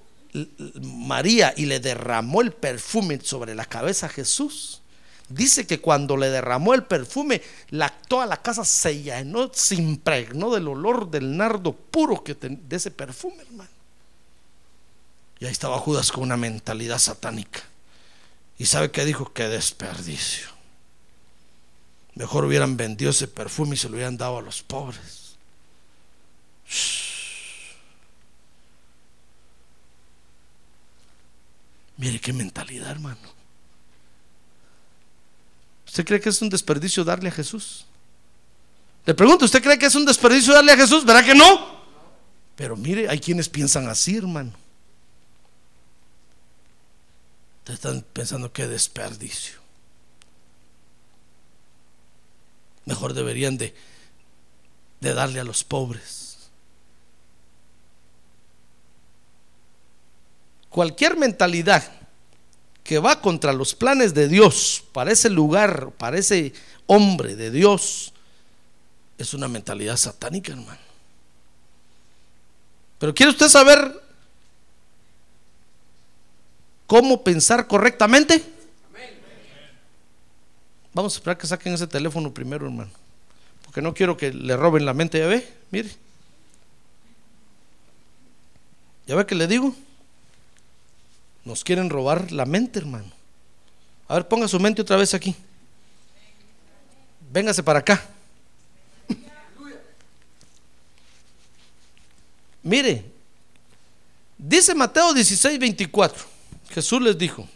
María y le derramó el perfume sobre la cabeza a Jesús, Dice que cuando le derramó el perfume, la, toda la casa se llenó, se impregnó del olor del nardo puro que de ese perfume, hermano. Y ahí estaba Judas con una mentalidad satánica. ¿Y sabe qué dijo? Qué desperdicio. Mejor hubieran vendido ese perfume y se lo hubieran dado a los pobres. Mire qué mentalidad, hermano. ¿Usted cree que es un desperdicio darle a Jesús? Le pregunto, ¿usted cree que es un desperdicio darle a Jesús? ¿Verdad que no? Pero mire, hay quienes piensan así, hermano. Ustedes están pensando qué desperdicio. Mejor deberían de, de darle a los pobres. Cualquier mentalidad que va contra los planes de Dios para ese lugar, para ese hombre de Dios, es una mentalidad satánica, hermano. Pero ¿quiere usted saber cómo pensar correctamente? Vamos a esperar que saquen ese teléfono primero, hermano. Porque no quiero que le roben la mente, ya ve, mire. ¿Ya ve que le digo? Nos quieren robar la mente, hermano. A ver, ponga su mente otra vez aquí. Véngase para acá. Mire, dice Mateo 16, 24. Jesús les dijo,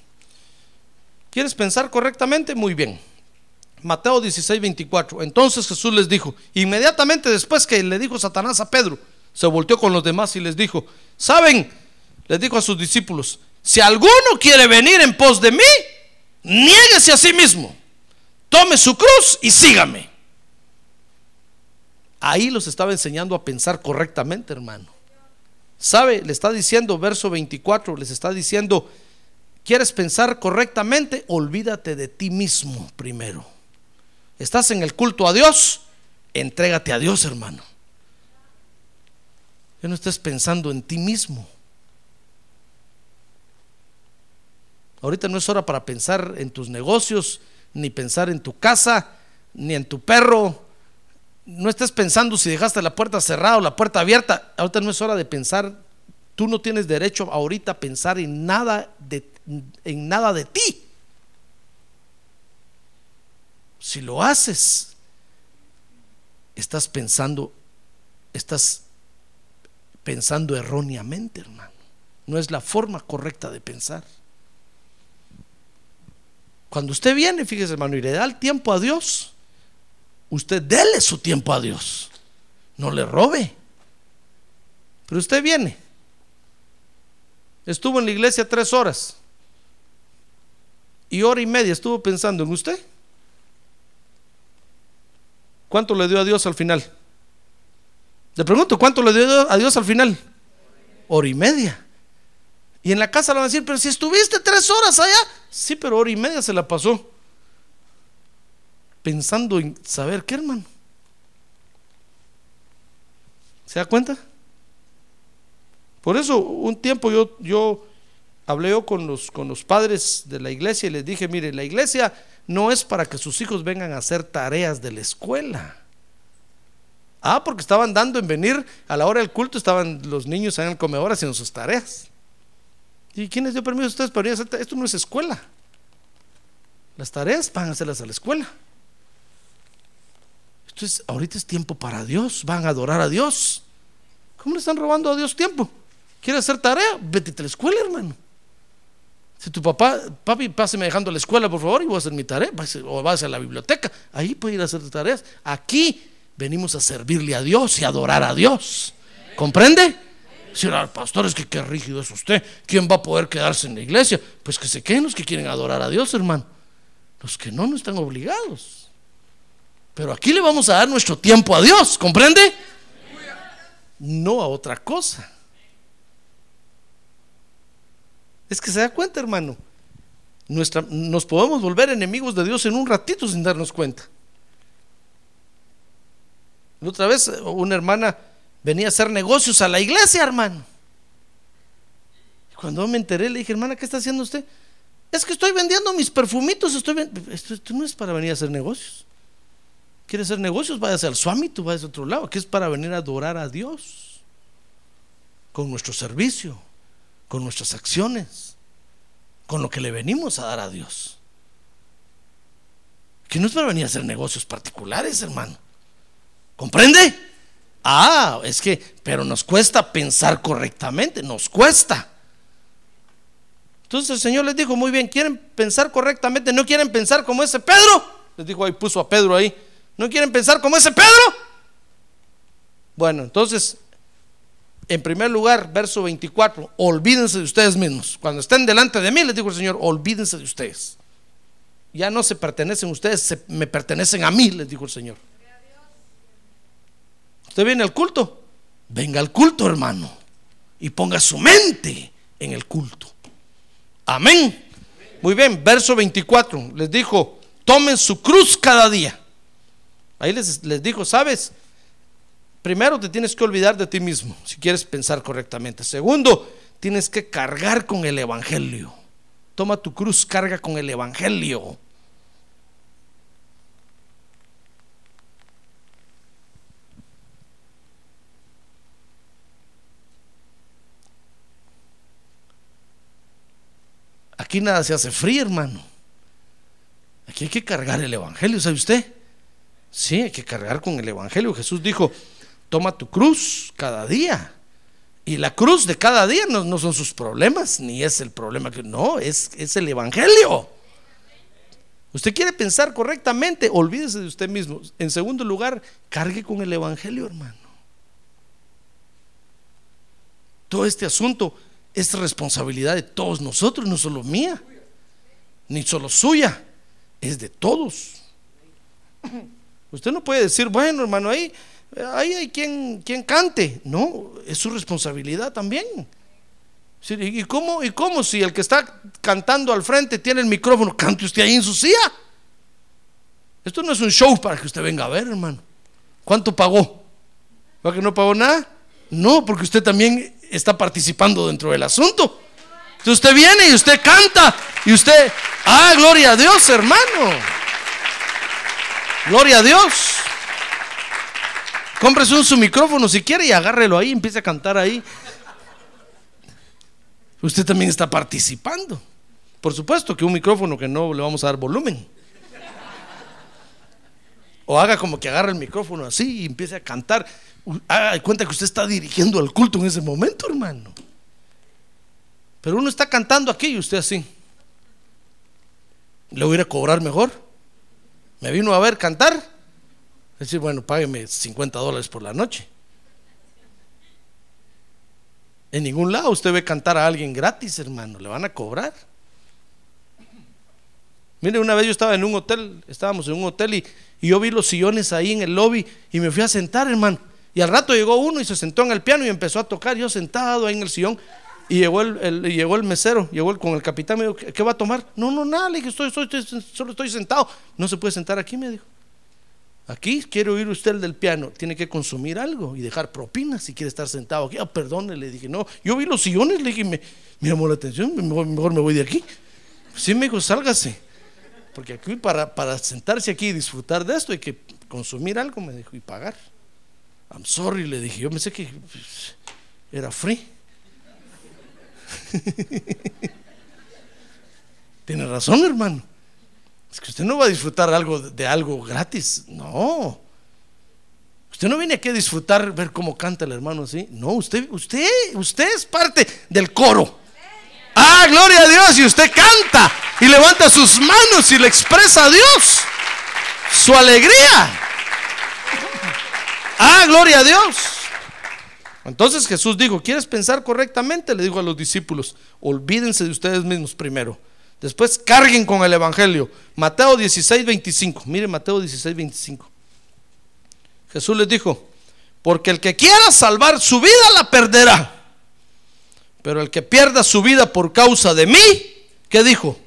¿quieres pensar correctamente? Muy bien. Mateo 16, 24. Entonces Jesús les dijo, inmediatamente después que le dijo Satanás a Pedro, se volteó con los demás y les dijo, ¿saben? les dijo a sus discípulos, si alguno quiere venir en pos de mí, niéguese a sí mismo, tome su cruz y sígame. Ahí los estaba enseñando a pensar correctamente, hermano. ¿Sabe? Le está diciendo, verso 24, les está diciendo, ¿quieres pensar correctamente? Olvídate de ti mismo primero. ¿Estás en el culto a Dios? Entrégate a Dios, hermano. Ya no estés pensando en ti mismo. Ahorita no es hora para pensar en tus negocios, ni pensar en tu casa, ni en tu perro. No estés pensando si dejaste la puerta cerrada o la puerta abierta. Ahorita no es hora de pensar. Tú no tienes derecho ahorita a pensar en nada de, en nada de ti. Si lo haces, estás pensando, estás pensando erróneamente, hermano. No es la forma correcta de pensar. Cuando usted viene, fíjese, hermano, y le da el tiempo a Dios, usted dele su tiempo a Dios. No le robe. Pero usted viene. Estuvo en la iglesia tres horas. Y hora y media estuvo pensando en usted. ¿Cuánto le dio a Dios al final? Le pregunto, ¿cuánto le dio a Dios al final? Hora y media. Y en la casa le van a decir, pero si estuviste tres horas allá, sí, pero hora y media se la pasó pensando en saber qué, hermano. ¿Se da cuenta? Por eso un tiempo yo, yo hablé con los, con los padres de la iglesia y les dije, mire, la iglesia no es para que sus hijos vengan a hacer tareas de la escuela. Ah, porque estaban dando en venir a la hora del culto, estaban los niños en el comedor haciendo sus tareas. ¿Y quién les dio permiso a ustedes para ir a? Esto no es escuela. Las tareas van a hacerlas a la escuela. Esto es, ahorita es tiempo para Dios. Van a adorar a Dios. ¿Cómo le están robando a Dios tiempo? ¿Quiere hacer tarea? Vete a la escuela, hermano. Si tu papá, papi, páseme dejando a la escuela, por favor, y voy a hacer mi tarea, o vas a la biblioteca, ahí puede ir a hacer tareas. Aquí venimos a servirle a Dios y adorar a Dios. ¿Comprende? Si el pastor es que qué rígido es usted, ¿quién va a poder quedarse en la iglesia? Pues que se queden los que quieren adorar a Dios, hermano. Los que no, no están obligados. Pero aquí le vamos a dar nuestro tiempo a Dios, ¿comprende? No a otra cosa. Es que se da cuenta, hermano. Nuestra, nos podemos volver enemigos de Dios en un ratito sin darnos cuenta. Otra vez una hermana venía a hacer negocios a la iglesia, hermano. Cuando me enteré, le dije, hermana, ¿qué está haciendo usted? Es que estoy vendiendo mis perfumitos. Esto, no es para venir a hacer negocios. ¿Quiere hacer negocios? Váyase al Swami, tú vayas a otro lado. Aquí es para venir a adorar a Dios. Con nuestro servicio, con nuestras acciones, con lo que le venimos a dar a Dios. Que no es para venir a hacer negocios particulares, hermano. ¿Comprende? Ah, es que, pero nos cuesta pensar correctamente, nos cuesta. Entonces el Señor les dijo, muy bien, ¿quieren pensar correctamente? ¿No quieren pensar como ese Pedro? Les dijo ahí, puso a Pedro ahí. ¿No quieren pensar como ese Pedro? Bueno, entonces, en primer lugar, verso 24, olvídense de ustedes mismos. Cuando estén delante de mí, les dijo el Señor, olvídense de ustedes. Ya no se pertenecen ustedes, se, me pertenecen a mí, les dijo el Señor. Usted viene al culto, venga al culto, hermano, y ponga su mente en el culto. Amén. Muy bien, verso 24, les dijo, tomen su cruz cada día. Ahí les, les dijo, sabes, primero te tienes que olvidar de ti mismo, si quieres pensar correctamente. Segundo, tienes que cargar con el Evangelio. Toma tu cruz, carga con el Evangelio. Aquí nada se hace frío, hermano. Aquí hay que cargar el Evangelio, ¿sabe usted? Sí, hay que cargar con el Evangelio. Jesús dijo, toma tu cruz cada día. Y la cruz de cada día no, son sus problemas, ni es el problema que... No, es, es el Evangelio. Usted quiere pensar correctamente, olvídese de usted mismo. En segundo lugar, cargue con el Evangelio, hermano. Todo este asunto es responsabilidad de todos nosotros, no solo mía, ni solo suya, es de todos. Usted no puede decir, bueno, hermano, ahí, ahí hay quien, quien cante. No, es su responsabilidad también. ¿Y cómo, ¿Y cómo si el que está cantando al frente tiene el micrófono, cante usted ahí en su silla? Esto no es un show para que usted venga a ver, hermano. ¿Cuánto pagó? ¿Va que no pagó nada? No, porque usted también está participando dentro del asunto. Entonces usted viene y usted canta y usted, ah, gloria a Dios, hermano. Gloria a Dios. Cómprese un su micrófono si quiere y agárrelo ahí, empiece a cantar ahí. Usted también está participando. Por supuesto que un micrófono que no le vamos a dar volumen. O haga como que agarra el micrófono así y empiece a cantar. Haga cuenta que usted está dirigiendo el culto en ese momento, hermano. Pero uno está cantando aquí y usted así. ¿Le voy a cobrar mejor? Me vino a ver cantar. Decir, bueno, págueme 50 dólares por la noche. En ningún lado usted ve cantar a alguien gratis, hermano. Le van a cobrar. Mire, una vez yo estaba en un hotel, estábamos en un hotel y, yo vi los sillones ahí en el lobby y me fui a sentar, hermano. Y al rato llegó uno y se sentó en el piano y empezó a tocar. Yo sentado ahí en el sillón. Y llegó el, llegó el mesero, llegó el, con el capitán, me dijo, ¿qué, va a tomar? No, no, nada, le dije, estoy, solo estoy sentado. No se puede sentar aquí, me dijo. Aquí quiere oír usted el del piano, tiene que consumir algo y dejar propinas si quiere estar sentado aquí. Ah, perdone, le dije, no, yo vi los sillones, le dije, me, llamó la atención, mejor, me voy de aquí. Sí, me dijo, sálgase. Porque aquí para, para sentarse aquí y disfrutar de esto hay que consumir algo, me dijo, y pagar. I'm sorry, le dije, yo pensé que era free. Tiene razón, hermano. Es que usted no va a disfrutar algo de algo gratis. No. Usted no viene aquí a disfrutar ver cómo canta el hermano así. No, usted, usted, usted es parte del coro. Ah, gloria a Dios. Y usted canta y levanta sus manos y le expresa a Dios su alegría. Ah, gloria a Dios. Entonces Jesús dijo, ¿quieres pensar correctamente? Le dijo a los discípulos, olvídense de ustedes mismos primero. Después carguen con el Evangelio. Mateo 16, 25. Mire Mateo 16, 25. Jesús les dijo, porque el que quiera salvar su vida la perderá. Pero el que pierda su vida por causa de mí, ¿qué dijo?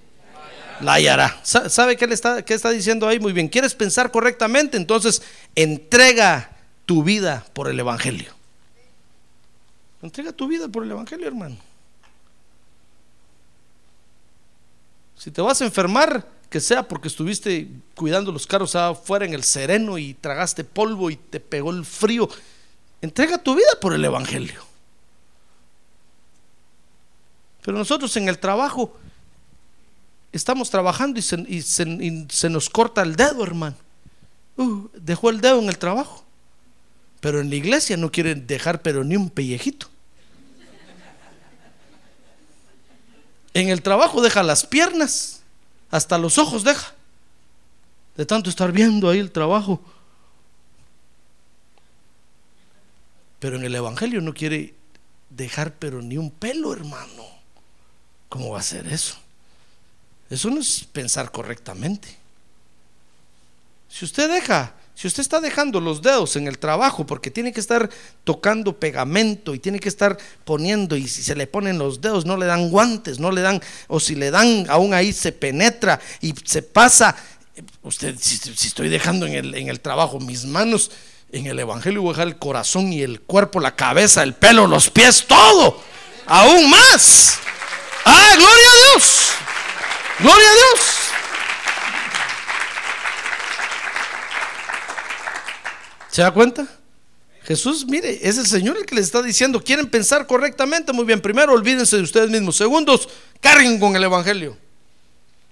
La hallará. ¿Sabe qué, le está, qué está diciendo ahí? Muy bien. ¿Quieres pensar correctamente? Entonces entrega tu vida por el Evangelio. Entrega tu vida por el Evangelio, hermano. Si te vas a enfermar, que sea porque estuviste cuidando los carros afuera en el sereno y tragaste polvo y te pegó el frío. Entrega tu vida por el Evangelio. Pero nosotros en el trabajo estamos trabajando y se, nos corta el dedo, hermano. Uh, dejó el dedo en el trabajo. Pero en la iglesia no quieren dejar pero ni un pellejito. En el trabajo deja las piernas, hasta los ojos deja. De tanto estar viendo ahí el trabajo. Pero en el Evangelio no quiere dejar pero ni un pelo, hermano. ¿Cómo va a ser eso? Eso no es pensar correctamente. Si usted deja si usted está dejando los dedos en el trabajo porque tiene que estar tocando pegamento y tiene que estar poniendo y si se le ponen los dedos no le dan guantes, no le dan, o si le dan aún ahí se penetra y se pasa, usted si, estoy dejando en el, en el trabajo mis manos, en el Evangelio voy a dejar el corazón y el cuerpo, la cabeza, el pelo, los pies, todo, aún más. Ah, gloria a Dios, gloria a Dios. ¿Se da cuenta? Jesús, mire, es el Señor el que les está diciendo, quieren pensar correctamente, muy bien, primero olvídense de ustedes mismos, segundos, carguen con el Evangelio.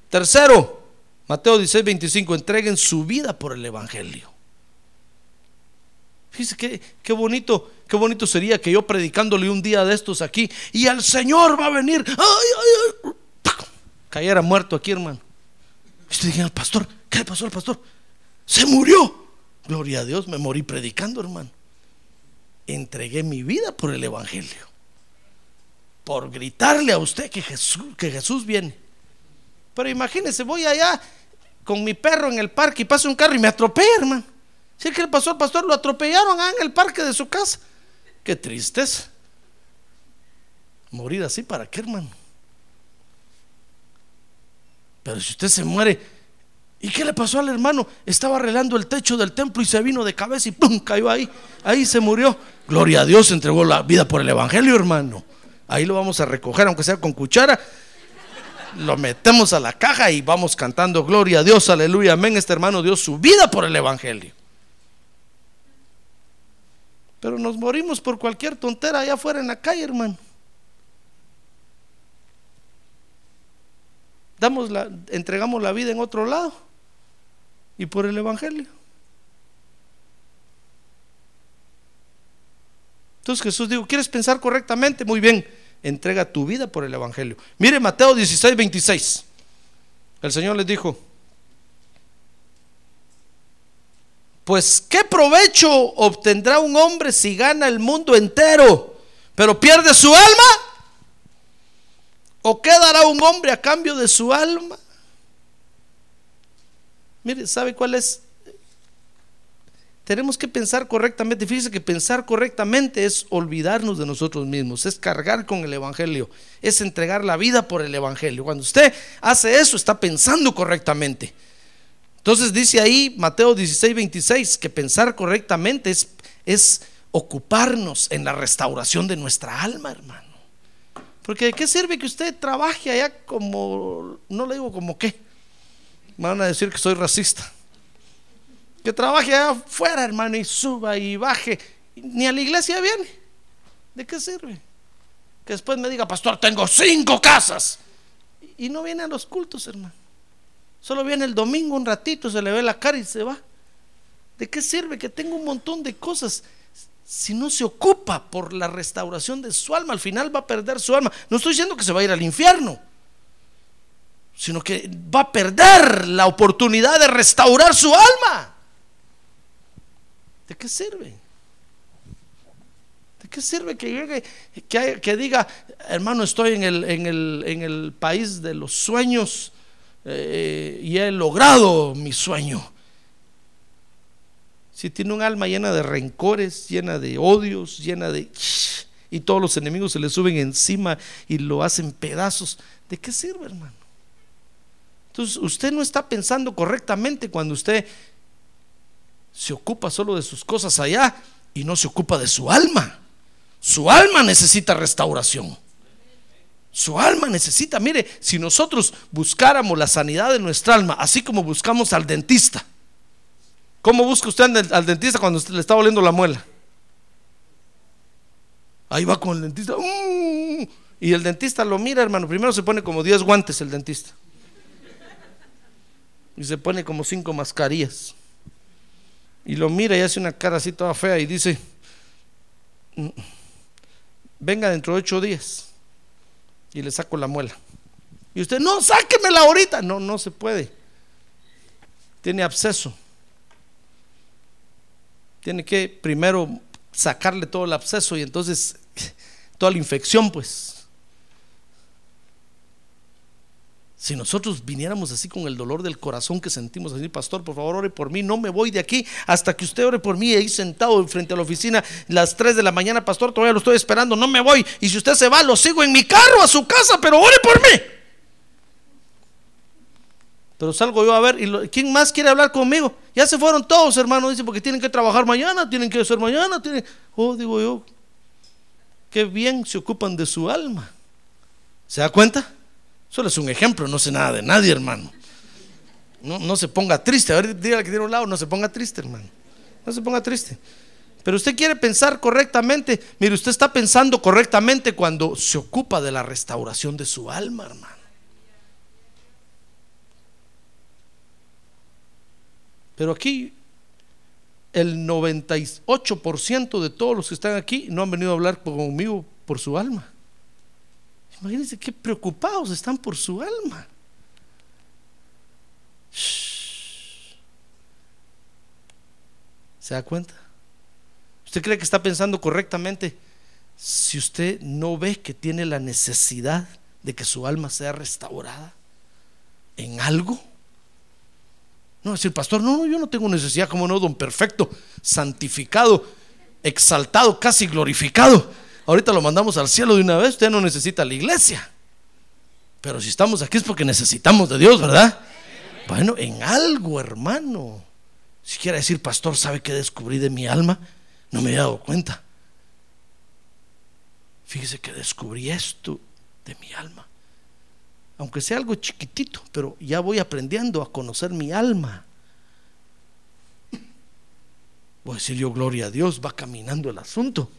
Tercero, Mateo 16, 25, entreguen su vida por el Evangelio. Fíjese qué, qué bonito, qué bonito sería que yo predicándole un día de estos aquí y el Señor va a venir, ay, ay, ay, cayera muerto aquí, hermano. Y usted al pastor, ¿qué le pasó al pastor? Se murió. Gloria a Dios, me morí predicando, hermano. Entregué mi vida por el Evangelio. por gritarle a usted que Jesús, que Jesús viene. Pero imagínese, voy allá con mi perro en el parque y pasa un carro y me atropella, hermano. Si es que pasó al pastor, lo atropellaron ah, en el parque de su casa. Qué tristeza. Morir así, ¿para qué, hermano? Pero si usted se muere, ¿y qué le pasó al hermano? Estaba arreglando el techo del templo y se vino de cabeza y ¡pum! cayó ahí. Ahí se murió. Gloria a Dios, entregó la vida por el Evangelio, hermano. Ahí lo vamos a recoger, aunque sea con cuchara. Lo metemos a la caja y vamos cantando Gloria a Dios, aleluya, amén. Este hermano dio su vida por el Evangelio. Pero nos morimos por cualquier tontera allá afuera en la calle, hermano. Damos la, entregamos la vida en otro lado y por el Evangelio. Entonces Jesús dijo, ¿quieres pensar correctamente? Muy bien, entrega tu vida por el Evangelio. Mire Mateo 16, 26. El Señor les dijo, pues ¿qué provecho obtendrá un hombre si gana el mundo entero, pero pierde su alma? ¿O qué dará un hombre a cambio de su alma? Mire, ¿sabe cuál es? Tenemos que pensar correctamente. Fíjese que pensar correctamente es olvidarnos de nosotros mismos, es cargar con el Evangelio, es entregar la vida por el Evangelio. Cuando usted hace eso, está pensando correctamente. Entonces dice ahí Mateo 16, 26 que pensar correctamente es, es ocuparnos en la restauración de nuestra alma, hermano. Porque ¿de qué sirve que usted trabaje allá como, no le digo como qué? Me van a decir que soy racista. Que trabaje allá afuera, hermano, y suba y baje. Ni a la iglesia viene. ¿De qué sirve? Que después me diga, pastor, tengo cinco casas. Y no viene a los cultos, hermano. Solo viene el domingo un ratito, se le ve la cara y se va. ¿De qué sirve que tengo un montón de cosas? si no se ocupa por la restauración de su alma, al final va a perder su alma. No estoy diciendo que se va a ir al infierno, sino que va a perder la oportunidad de restaurar su alma. ¿De qué sirve? ¿De qué sirve que llegue, que, diga, hermano, estoy en el país de los sueños eh, y he logrado mi sueño? Si tiene un alma llena de rencores, llena de odios, llena de... Y todos los enemigos se le suben encima y lo hacen pedazos. ¿De qué sirve, hermano? Entonces, usted no está pensando correctamente cuando usted se ocupa solo de sus cosas allá y no se ocupa de su alma. Su alma necesita restauración. Su alma necesita, mire, si nosotros buscáramos la sanidad de nuestra alma, así como buscamos al dentista, ¿Cómo busca usted al dentista cuando le está oliendo la muela? Ahí va con el dentista. ¡uh! y el dentista lo mira, hermano. Primero se pone como 10 guantes el dentista. Y se pone como 5 mascarillas. Y lo mira y hace una cara así toda fea y dice, mm, venga dentro de 8 días. Y le saco la muela. Y usted, no, sáquemela ahorita. No, no se puede. Tiene absceso tiene que primero sacarle todo el absceso y entonces toda la infección, pues. Si nosotros viniéramos así con el dolor del corazón que sentimos así, pastor, por favor, ore por mí, no me voy de aquí hasta que usted ore por mí, ahí sentado frente a la oficina, las 3 de la mañana, pastor, todavía lo estoy esperando, no me voy. Y si usted se va, lo sigo en mi carro a su casa, pero ore por mí. Pero salgo yo a ver, ¿y quién más quiere hablar conmigo? Ya se fueron todos, hermano, dice, porque tienen que trabajar mañana, tienen que hacer mañana, tienen... Oh, digo yo, qué bien se ocupan de su alma. ¿Se da cuenta? Solo es un ejemplo, no sé nada de nadie, hermano. No, no se ponga triste. A ver, dígale que tiene un lado, no se ponga triste, hermano. No se ponga triste. Pero usted quiere pensar correctamente. Mire, usted está pensando correctamente cuando se ocupa de la restauración de su alma, hermano. Pero aquí el 98% de todos los que están aquí no han venido a hablar conmigo por su alma. Imagínense qué preocupados están por su alma. ¿Se da cuenta? ¿Usted cree que está pensando correctamente si usted no ve que tiene la necesidad de que su alma sea restaurada en algo? No, decir, pastor, no, yo no tengo necesidad, como no, don perfecto, santificado, exaltado, casi glorificado. Ahorita lo mandamos al cielo de una vez, usted no necesita la iglesia. Pero si estamos aquí es porque necesitamos de Dios, ¿verdad? Bueno, en algo, hermano. Si quiere decir, pastor, ¿sabe qué descubrí de mi alma? No me he dado cuenta. Fíjese que descubrí esto de mi alma. Aunque sea algo chiquitito, pero ya voy aprendiendo a conocer mi alma. Voy a decir yo, gloria a Dios, va caminando el asunto.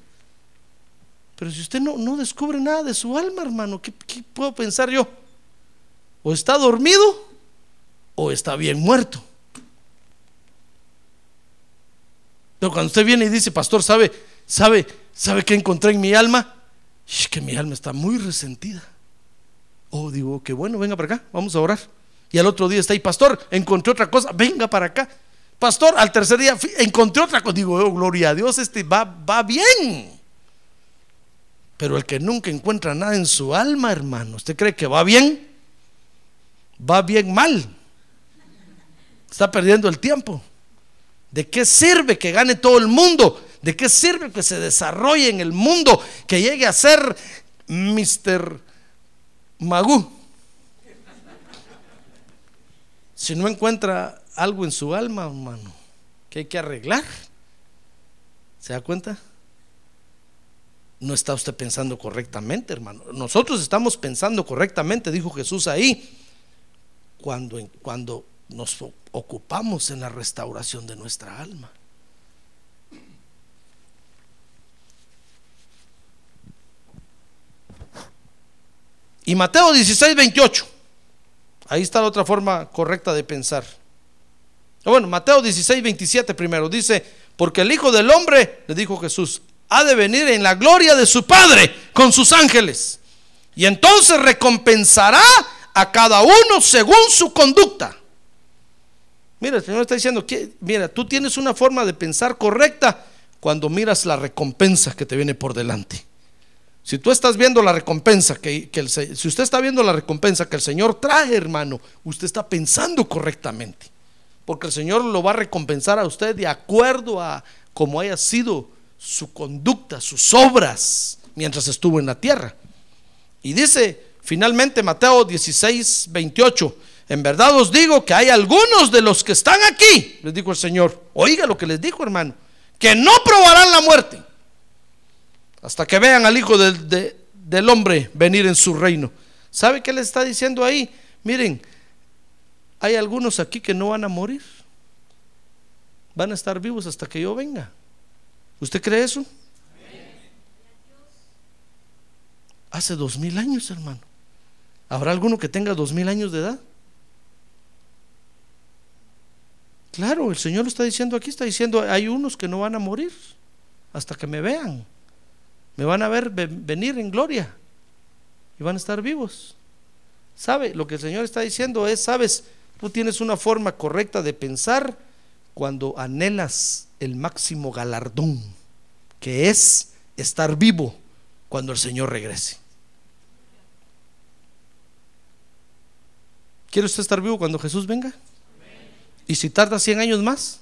Pero si usted no, no descubre nada de su alma, hermano, ¿qué, ¿qué, puedo pensar yo? O está dormido o está bien muerto. Pero cuando usted viene y dice, pastor, ¿sabe, sabe, sabe qué encontré en mi alma? Que mi alma está muy resentida. Oh, digo, qué bueno, venga para acá, vamos a orar. Y al otro día está ahí, pastor, encontré otra cosa, venga para acá. Pastor, al tercer día encontré otra cosa. Digo, oh, gloria a Dios, este va, va bien. Pero el que nunca encuentra nada en su alma, hermano, ¿usted cree que va bien? Va bien mal. Está perdiendo el tiempo. ¿De qué sirve que gane todo el mundo? ¿De qué sirve que se desarrolle en el mundo? Que llegue a ser Mr. Magú. Si no encuentra algo en su alma, hermano, que hay que arreglar. ¿Se da cuenta? No está usted pensando correctamente, hermano. Nosotros estamos pensando correctamente, dijo Jesús ahí, cuando, cuando nos ocupamos en la restauración de nuestra alma. Y Mateo 16, 28. Ahí está la otra forma correcta de pensar. Bueno, Mateo 16, 27 primero dice, porque el Hijo del Hombre, le dijo Jesús, ha de venir en la gloria de su Padre con sus ángeles. Y entonces recompensará a cada uno según su conducta. Mira, el Señor está diciendo mira, tú tienes una forma de pensar correcta cuando miras la recompensa que te viene por delante. Si tú estás viendo la recompensa que, el, si usted está viendo la recompensa que el Señor trae, hermano, usted está pensando correctamente. Porque el Señor lo va a recompensar a usted de acuerdo a como haya sido su conducta, sus obras mientras estuvo en la tierra. Y dice finalmente Mateo 16, 28, en verdad os digo que hay algunos de los que están aquí, les dijo el Señor, oiga lo que les dijo hermano, que no probarán la muerte hasta que vean al Hijo del, del hombre venir en su reino. ¿Sabe qué le está diciendo ahí? Miren, hay algunos aquí que no van a morir, van a estar vivos hasta que yo venga. ¿Usted cree eso? Hace dos mil años, hermano. ¿Habrá alguno que tenga dos mil años de edad? Claro, el Señor lo está diciendo aquí, está diciendo, hay unos que no van a morir hasta que me vean. Me van a ver venir en gloria y van a estar vivos. ¿Sabe? Lo que el Señor está diciendo es, sabes, tú tienes una forma correcta de pensar cuando anhelas el máximo galardón, que es estar vivo cuando el Señor regrese. ¿Quiere usted estar vivo cuando Jesús venga? ¿Y si tarda 100 años más?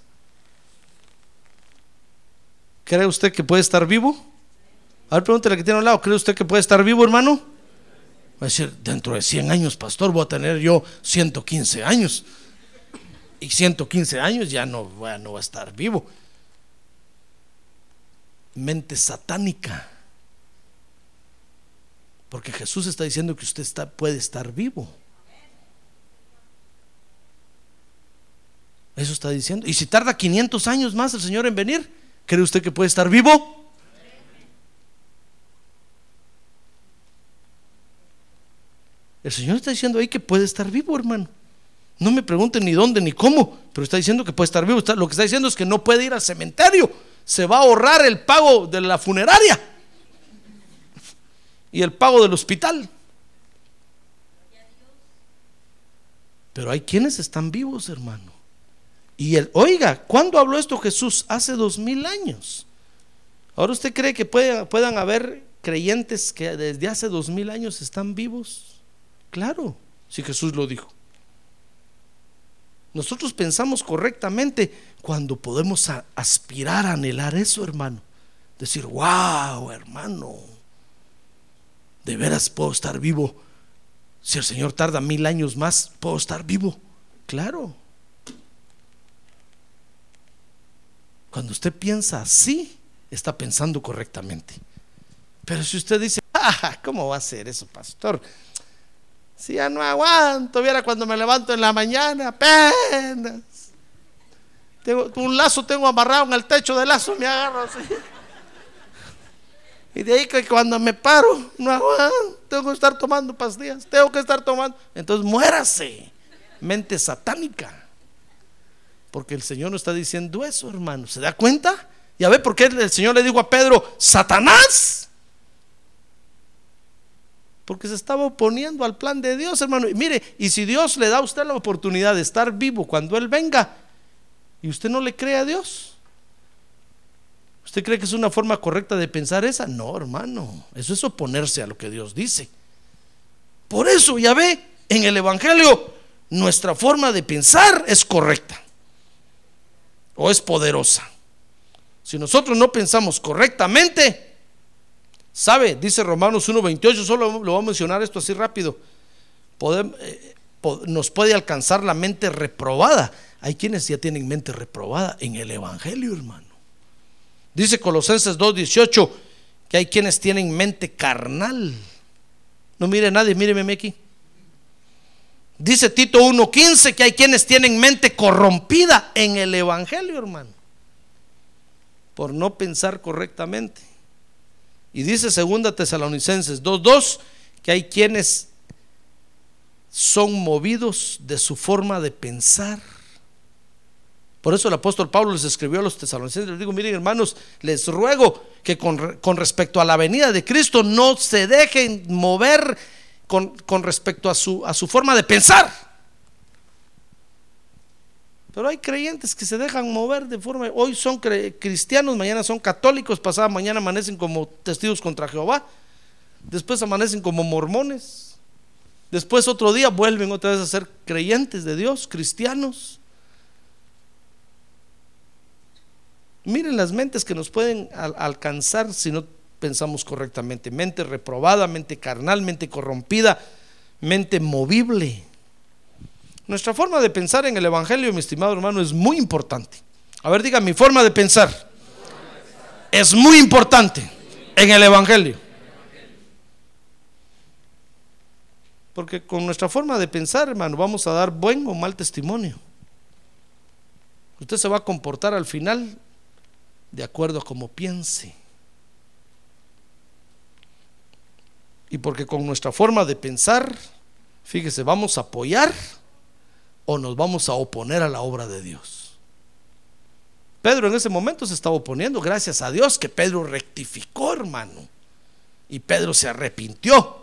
¿Cree usted que puede estar vivo? A ver, pregúntele que tiene al lado, ¿cree usted que puede estar vivo, hermano? Va a decir, dentro de 100 años, pastor, voy a tener yo 115 años. Y 115 años ya no va a estar vivo mente satánica. Porque Jesús está diciendo que usted puede estar vivo. Eso está diciendo. Y si tarda 500 años más el Señor en venir, ¿cree usted que puede estar vivo? El Señor está diciendo ahí que puede estar vivo, hermano. No me pregunten ni dónde ni cómo, pero está diciendo que puede estar vivo. lo que está diciendo es que no puede ir al cementerio se va a ahorrar el pago de la funeraria y el pago del hospital. Pero hay quienes están vivos, hermano. Y el, oiga, ¿cuándo habló esto Jesús? Hace dos mil años. Ahora usted cree que puede- puedan haber creyentes que desde hace dos mil años están vivos. Claro, si Jesús lo dijo. Nosotros pensamos correctamente cuando podemos aspirar a anhelar eso, hermano. Decir, wow, hermano, de veras puedo estar vivo. Si el Señor tarda mil años más, puedo estar vivo. Claro. Cuando usted piensa así, está pensando correctamente. Pero si usted dice, ah, ¿cómo va a ser eso, pastor? Si ya no aguanto, viera cuando me levanto en la mañana, apenas. Un lazo tengo amarrado en el techo del lazo, me agarro así. Y de ahí que cuando me paro, no aguanto, tengo que estar tomando pastillas, tengo que estar tomando. Entonces muérase, mente satánica. Porque el Señor no está diciendo eso, hermano. ¿Se da cuenta? Ya ve por qué el Señor le dijo a Pedro, Satanás. Porque se estaba oponiendo al plan de Dios, hermano. Y mire, y si Dios le da a usted la oportunidad de estar vivo cuando Él venga, y usted no le cree a Dios, ¿usted cree que es una forma correcta de pensar esa? No, hermano. Eso es oponerse a lo que Dios dice. Por eso, ya ve, en el Evangelio, nuestra forma de pensar es correcta o es poderosa. Si nosotros no pensamos correctamente, ¿sabe? Dice Romanos 1.28, solo lo voy a mencionar esto así rápido. Eh, nos puede alcanzar la mente reprobada. Hay quienes ya tienen mente reprobada en el Evangelio, hermano. Dice Colosenses 2.18 que hay quienes tienen mente carnal. No mire nadie, míreme aquí. Dice Tito 1.15 que hay quienes tienen mente corrompida en el Evangelio, hermano, por no pensar correctamente. Y dice segunda Tesalonicenses 2.2 que hay quienes son movidos de su forma de pensar. Por eso el apóstol Pablo les escribió a los tesalonicenses, les digo, miren hermanos, les ruego que con, con respecto a la venida de Cristo no se dejen mover con, con respecto a su, a su forma de pensar. Pero hay creyentes que se dejan mover de forma, hoy son cristianos, mañana son católicos, pasada mañana amanecen como testigos contra Jehová, después amanecen como mormones, después otro día vuelven otra vez a ser creyentes de Dios, cristianos. Miren las mentes que nos pueden al- alcanzar si no pensamos correctamente. Mente reprobada, mente carnal, mente corrompida, mente movible. Nuestra forma de pensar en el Evangelio, mi estimado hermano, es muy importante. A ver, diga, mi forma de pensar es muy importante en el Evangelio. Porque con nuestra forma de pensar, hermano, vamos a dar buen o mal testimonio. Usted se va a comportar al final de acuerdo a como piense. Y porque con nuestra forma de pensar, fíjese, vamos a apoyar o nos vamos a oponer a la obra de Dios. Pedro en ese momento se estaba oponiendo, gracias a Dios que Pedro rectificó, hermano. Y Pedro se arrepintió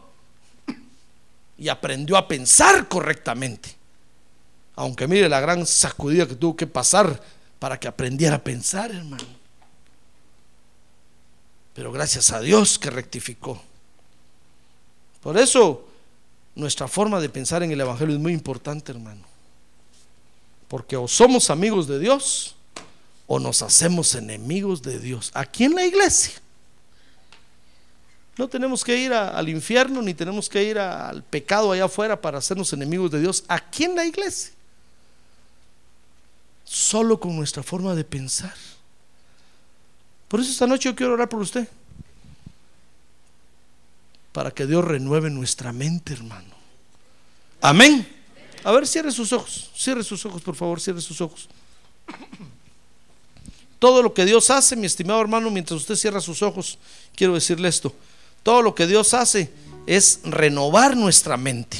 y aprendió a pensar correctamente. Aunque mire la gran sacudida que tuvo que pasar para que aprendiera a pensar, hermano. Pero gracias a Dios que rectificó. Por eso nuestra forma de pensar en el Evangelio es muy importante, hermano. Porque o somos amigos de Dios o nos hacemos enemigos de Dios. Aquí en la iglesia. No tenemos que ir al infierno ni tenemos que ir al pecado allá afuera para hacernos enemigos de Dios. Aquí en la iglesia. Solo con nuestra forma de pensar. Por eso esta noche yo quiero orar por usted. Para que Dios renueve nuestra mente, hermano. Amén. A ver, cierre sus ojos. Cierre sus ojos, por favor, cierre sus ojos. Todo lo que Dios hace, mi estimado hermano, mientras usted cierra sus ojos, quiero decirle esto. Todo lo que Dios hace es renovar nuestra mente.